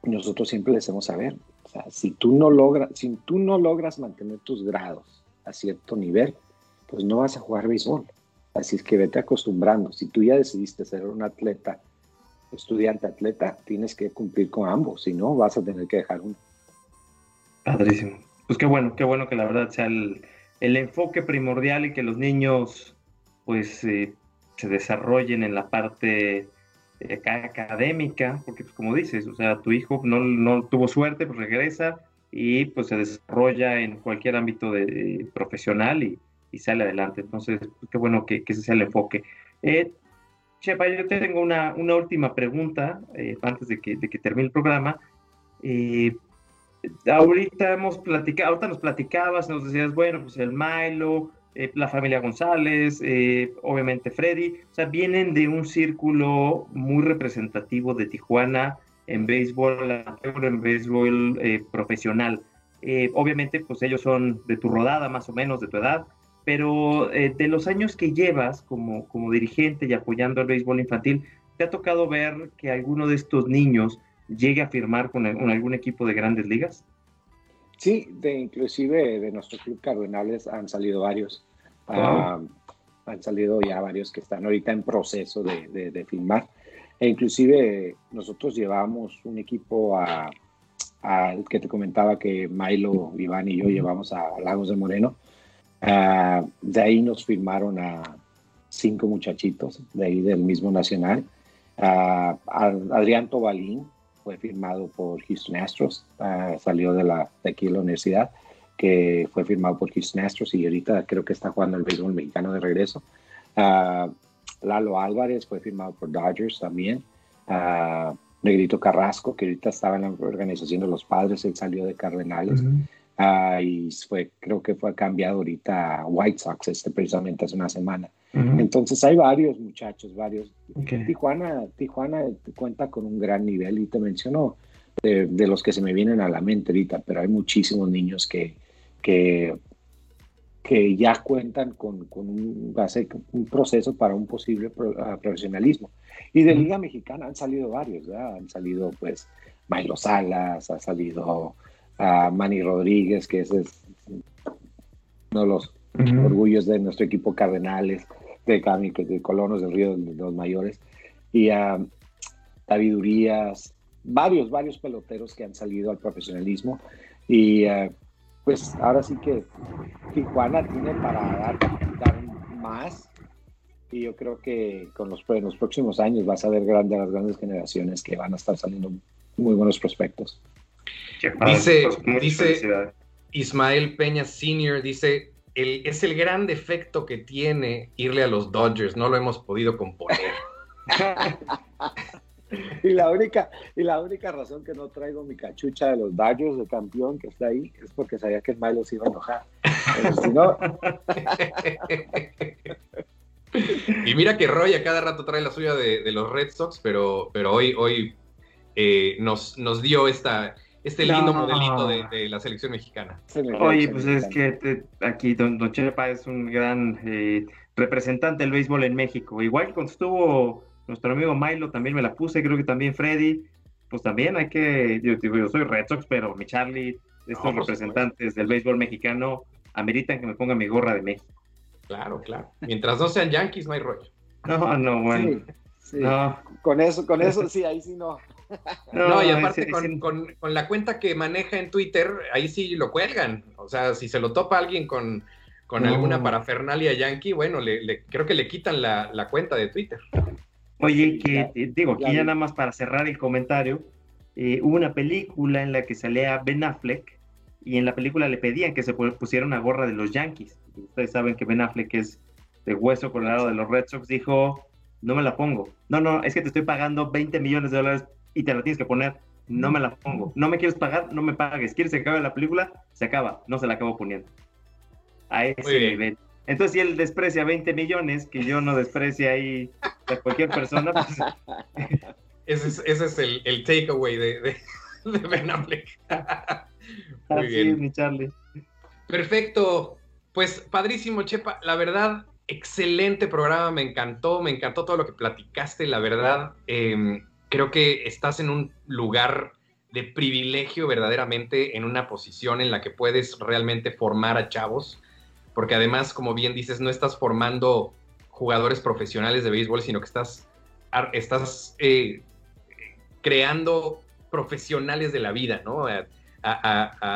nosotros siempre les hacemos saber, o sea, si tú no logras, si tú no logras mantener tus grados a cierto nivel, pues no vas a jugar béisbol. Así es que vete acostumbrando. Si tú ya decidiste ser un atleta, estudiante atleta, tienes que cumplir con ambos, si no, vas a tener que dejar uno. Padrísimo. Pues qué bueno, qué bueno que la verdad sea el, enfoque primordial y que los niños pues eh, se desarrollen en la parte eh, académica, porque pues, como dices, o sea, tu hijo no, no tuvo suerte, pues regresa, y pues se desarrolla en cualquier ámbito de, profesional y, sale adelante. Entonces, pues, qué bueno que, ese sea el enfoque. Eh, Chepa, yo tengo una, una última pregunta eh, antes de que, de que, termine el programa. Eh, ahorita hemos platicado, ahorita nos platicabas, nos decías, bueno, pues el Milo, eh, la familia González, obviamente Freddy, o sea, vienen de un círculo muy representativo de Tijuana, en béisbol en béisbol eh, profesional. Eh, obviamente, pues ellos son de tu rodada, más o menos, de tu edad, pero eh, de los años que llevas como, como dirigente y apoyando el béisbol infantil, ¿te ha tocado ver que alguno de estos niños llegue a firmar con, algún equipo de grandes ligas? Sí, de, inclusive de nuestro club Cardenales han salido varios. Ah, han salido ya varios que están ahorita en proceso de, de, de firmar. E inclusive nosotros llevamos un equipo a, que te comentaba que Milo, Iván y yo llevamos a Lagos de Moreno. Ah, de ahí nos firmaron a cinco muchachitos, de ahí del mismo nacional. Uh, Adrián Tobalín fue firmado por Houston Astros, ah, salió de, la, de aquí de la universidad, que fue firmado por Houston Astros y ahorita creo que está jugando el béisbol mexicano de regreso. Lalo Álvarez fue firmado por Dodgers también. Negrito Carrasco, que ahorita estaba en la organización de los padres, él salió de Cardenales. Ah, y fue, creo que fue cambiado ahorita a White Sox este, precisamente hace una semana. Entonces hay varios muchachos, varios. Tijuana, Tijuana cuenta con un gran nivel y te menciono de, los que se me vienen a la mente ahorita, pero hay muchísimos niños que, que, que ya cuentan con, con un, un proceso para un posible ah, profesionalismo. Y de Liga Mexicana han salido varios, han salido pues Milo Salas, ha salido a Manny Rodríguez, que es uno de los orgullos de nuestro equipo Cardenales, de, de Colonos del Río de los Mayores, y a David Urias, varios, varios peloteros que han salido al profesionalismo. Y eh, pues ahora sí que Tijuana tiene para dar, dar más. Y yo creo que con los, en los próximos años vas a ver grandes, las grandes generaciones que van a estar saliendo muy buenos prospectos. Dice, dice Ismael Peña Sr., dice, el, es el gran defecto que tiene irle a los Dodgers, no lo hemos podido componer. [laughs] y la única y la única razón que no traigo mi cachucha de los Dodgers de campeón que está ahí es porque sabía que Ismael los iba a enojar. y mira que Roy a cada rato trae la suya de, los Red Sox, pero, pero hoy, hoy eh, nos, nos dio esta, este lindo modelito de, la selección mexicana. Oye, pues es que aquí Don, Don, Chepa es un gran eh, representante del béisbol en México. Igual que cuando estuvo nuestro amigo Milo, también me la puse, creo que también Freddy. Pues también hay que, yo, yo soy Red Sox, pero mi Charlie, estos representantes del béisbol mexicano, ameritan que me ponga mi gorra de México. Claro, claro. Mientras no sean Yankees, no hay rollo. No, no, bueno. No. Con eso, con eso sí, ahí sí no. No, y aparte con, la cuenta que maneja en Twitter, ahí sí lo cuelgan. O sea, si se lo topa alguien con, con alguna parafernalia yankee, bueno, le, creo que le quitan la, cuenta de Twitter. Oye, que digo, aquí ya nada más para cerrar el comentario, eh, hubo una película en la que salía Ben Affleck y en la película le pedían que se pusiera una gorra de los Yankees. Ustedes saben que Ben Affleck es de hueso colorado de los Red Sox, dijo, no me la pongo. No, no, es que te estoy pagando 20 millones de dólares y te la tienes que poner. No me la pongo. No me quieres pagar, no me pagues. ¿Quieres que acabe la película? Se acaba. No se la acabo poniendo. A ese nivel. Entonces, si él desprecia 20 millones, que yo no desprecie ahí a cualquier persona, pues... [laughs] ese es, el, el takeaway de, de, [laughs] Ben Affleck. [laughs] Muy bien. mi Charlie. Perfecto. Pues padrísimo, Chepa. La verdad, excelente programa. Me encantó, me encantó todo lo que platicaste. La verdad, eh, creo que estás en un lugar de privilegio verdaderamente, en una posición en la que puedes realmente formar a chavos, porque además, como bien dices, no estás formando jugadores profesionales de béisbol, sino que estás, estás eh, creando profesionales de la vida, ¿no? A,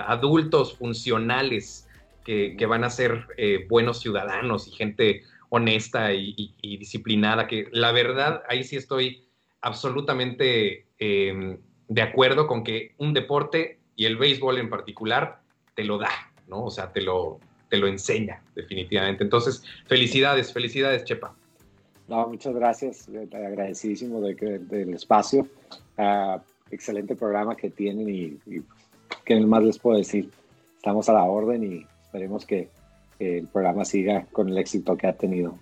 adultos funcionales que, van a ser eh, buenos ciudadanos y gente honesta y disciplinada, que la verdad, ahí sí estoy absolutamente em, de acuerdo con que un deporte y el béisbol en particular te lo da, ¿no? O sea, te lo, te lo enseña definitivamente. Entonces, felicidades, felicidades, Chepa. No, muchas gracias, agradecidísimo de, del espacio. Ah, excelente programa que tienen y, qué más les puedo decir. Estamos a la orden y esperemos que el programa siga con el éxito que ha tenido.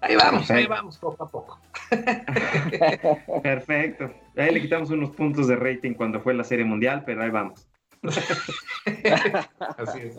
Ahí vamos, ahí vamos, poco a poco. [laughs] Perfecto. Ahí le quitamos unos puntos de rating cuando fue la Serie Mundial, pero ahí vamos. [laughs] Así es.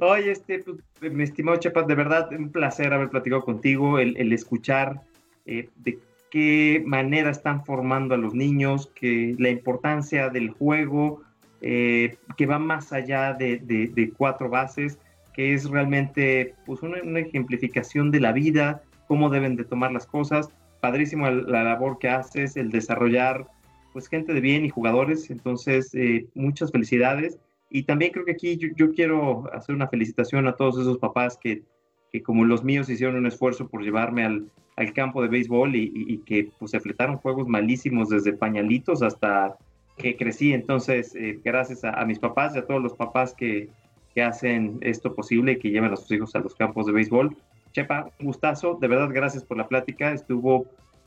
Oye, este, pues, mi estimado Chepas, de verdad, un placer haber platicado contigo, el, escuchar eh, de qué manera están formando a los niños, que la importancia del juego, eh, que va más allá de, cuatro bases, que es realmente pues, una, ejemplificación de la vida, cómo deben de tomar las cosas. Padrísimo la labor que haces, el desarrollar pues gente de bien y jugadores. Entonces, eh, muchas felicidades. Y también creo que aquí yo, quiero hacer una felicitación a todos esos papás que, que, como los míos hicieron un esfuerzo por llevarme al, al campo de béisbol y, que pues se fletaron juegos malísimos desde pañalitos hasta que crecí. Entonces, eh, gracias a, mis papás y a todos los papás que, que hacen esto posible y que llevan a sus hijos a los campos de béisbol. Chepa, un gustazo, de verdad gracias por la plática, estuvo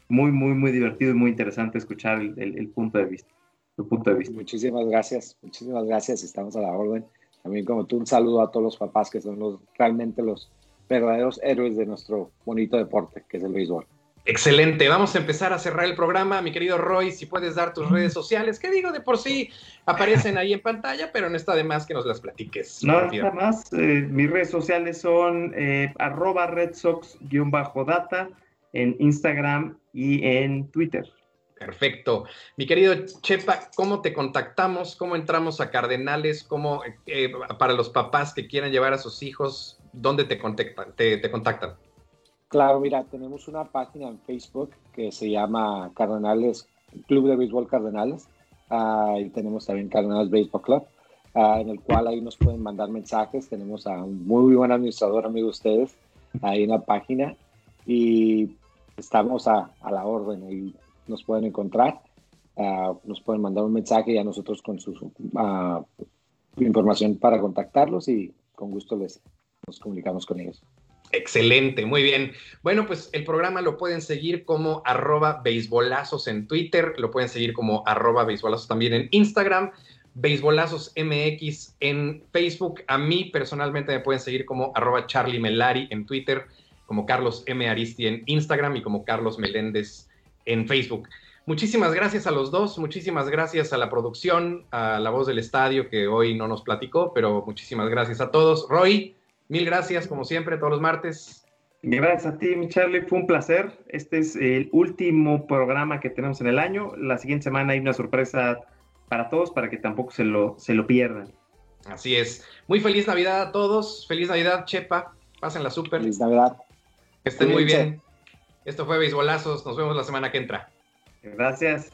muy, muy, muy divertido y muy interesante escuchar el, punto de vista, tu punto de vista. Muchísimas gracias, muchísimas gracias, estamos a la orden. También como tú, un saludo a todos los papás que son los, realmente los verdaderos héroes de nuestro bonito deporte, que es el béisbol. Excelente, vamos a empezar a cerrar el programa, mi querido Roy, si puedes dar tus redes sociales, que digo, de por sí aparecen ahí en pantalla, pero no está de más que nos las platiques. No, nada más, eh, mis redes sociales son eh, arroba redsox-data en Instagram y en Twitter. Perfecto. Mi querido Chepa, ¿cómo te contactamos? ¿Cómo entramos a Cardenales? ¿Cómo, eh, para los papás que quieran llevar a sus hijos, dónde te contactan? Te, contactan? Claro, mira, tenemos una página en Facebook que se llama Cardenales, Club de Béisbol Cardenales. Uh, y tenemos también Cardenales Baseball Club, ah, en el cual ahí nos pueden mandar mensajes. Tenemos a un muy buen administrador, amigo de ustedes, ahí en la página. Y estamos a, a la orden y nos pueden encontrar. Uh, nos pueden mandar un mensaje y a nosotros con su información para contactarlos y con gusto les nos comunicamos con ellos. Excelente, muy bien. Bueno, pues el programa lo pueden seguir como arroba beisbolazos en Twitter, lo pueden seguir como arroba beisbolazos también en Instagram, beisbolazos MX en Facebook. A mí personalmente me pueden seguir como arroba Charlie Melari en Twitter, como Carlos M. Aristi en Instagram y como Carlos Meléndez en Facebook. Muchísimas gracias a los dos, muchísimas gracias a la producción, a la voz del estadio que hoy no nos platicó, pero muchísimas gracias a todos. Roy, mil gracias como siempre todos los martes. Gracias a ti, mi Charlie, fue un placer. Este es el último programa que tenemos en el año. La siguiente semana hay una sorpresa para todos para que tampoco se lo, se lo pierdan. Así es. Muy feliz Navidad a todos. Feliz Navidad, Chepa. Pásenla súper. Feliz Navidad. Que estén muy bien. Esto fue Beisbolazos. Nos vemos la semana que entra. Gracias.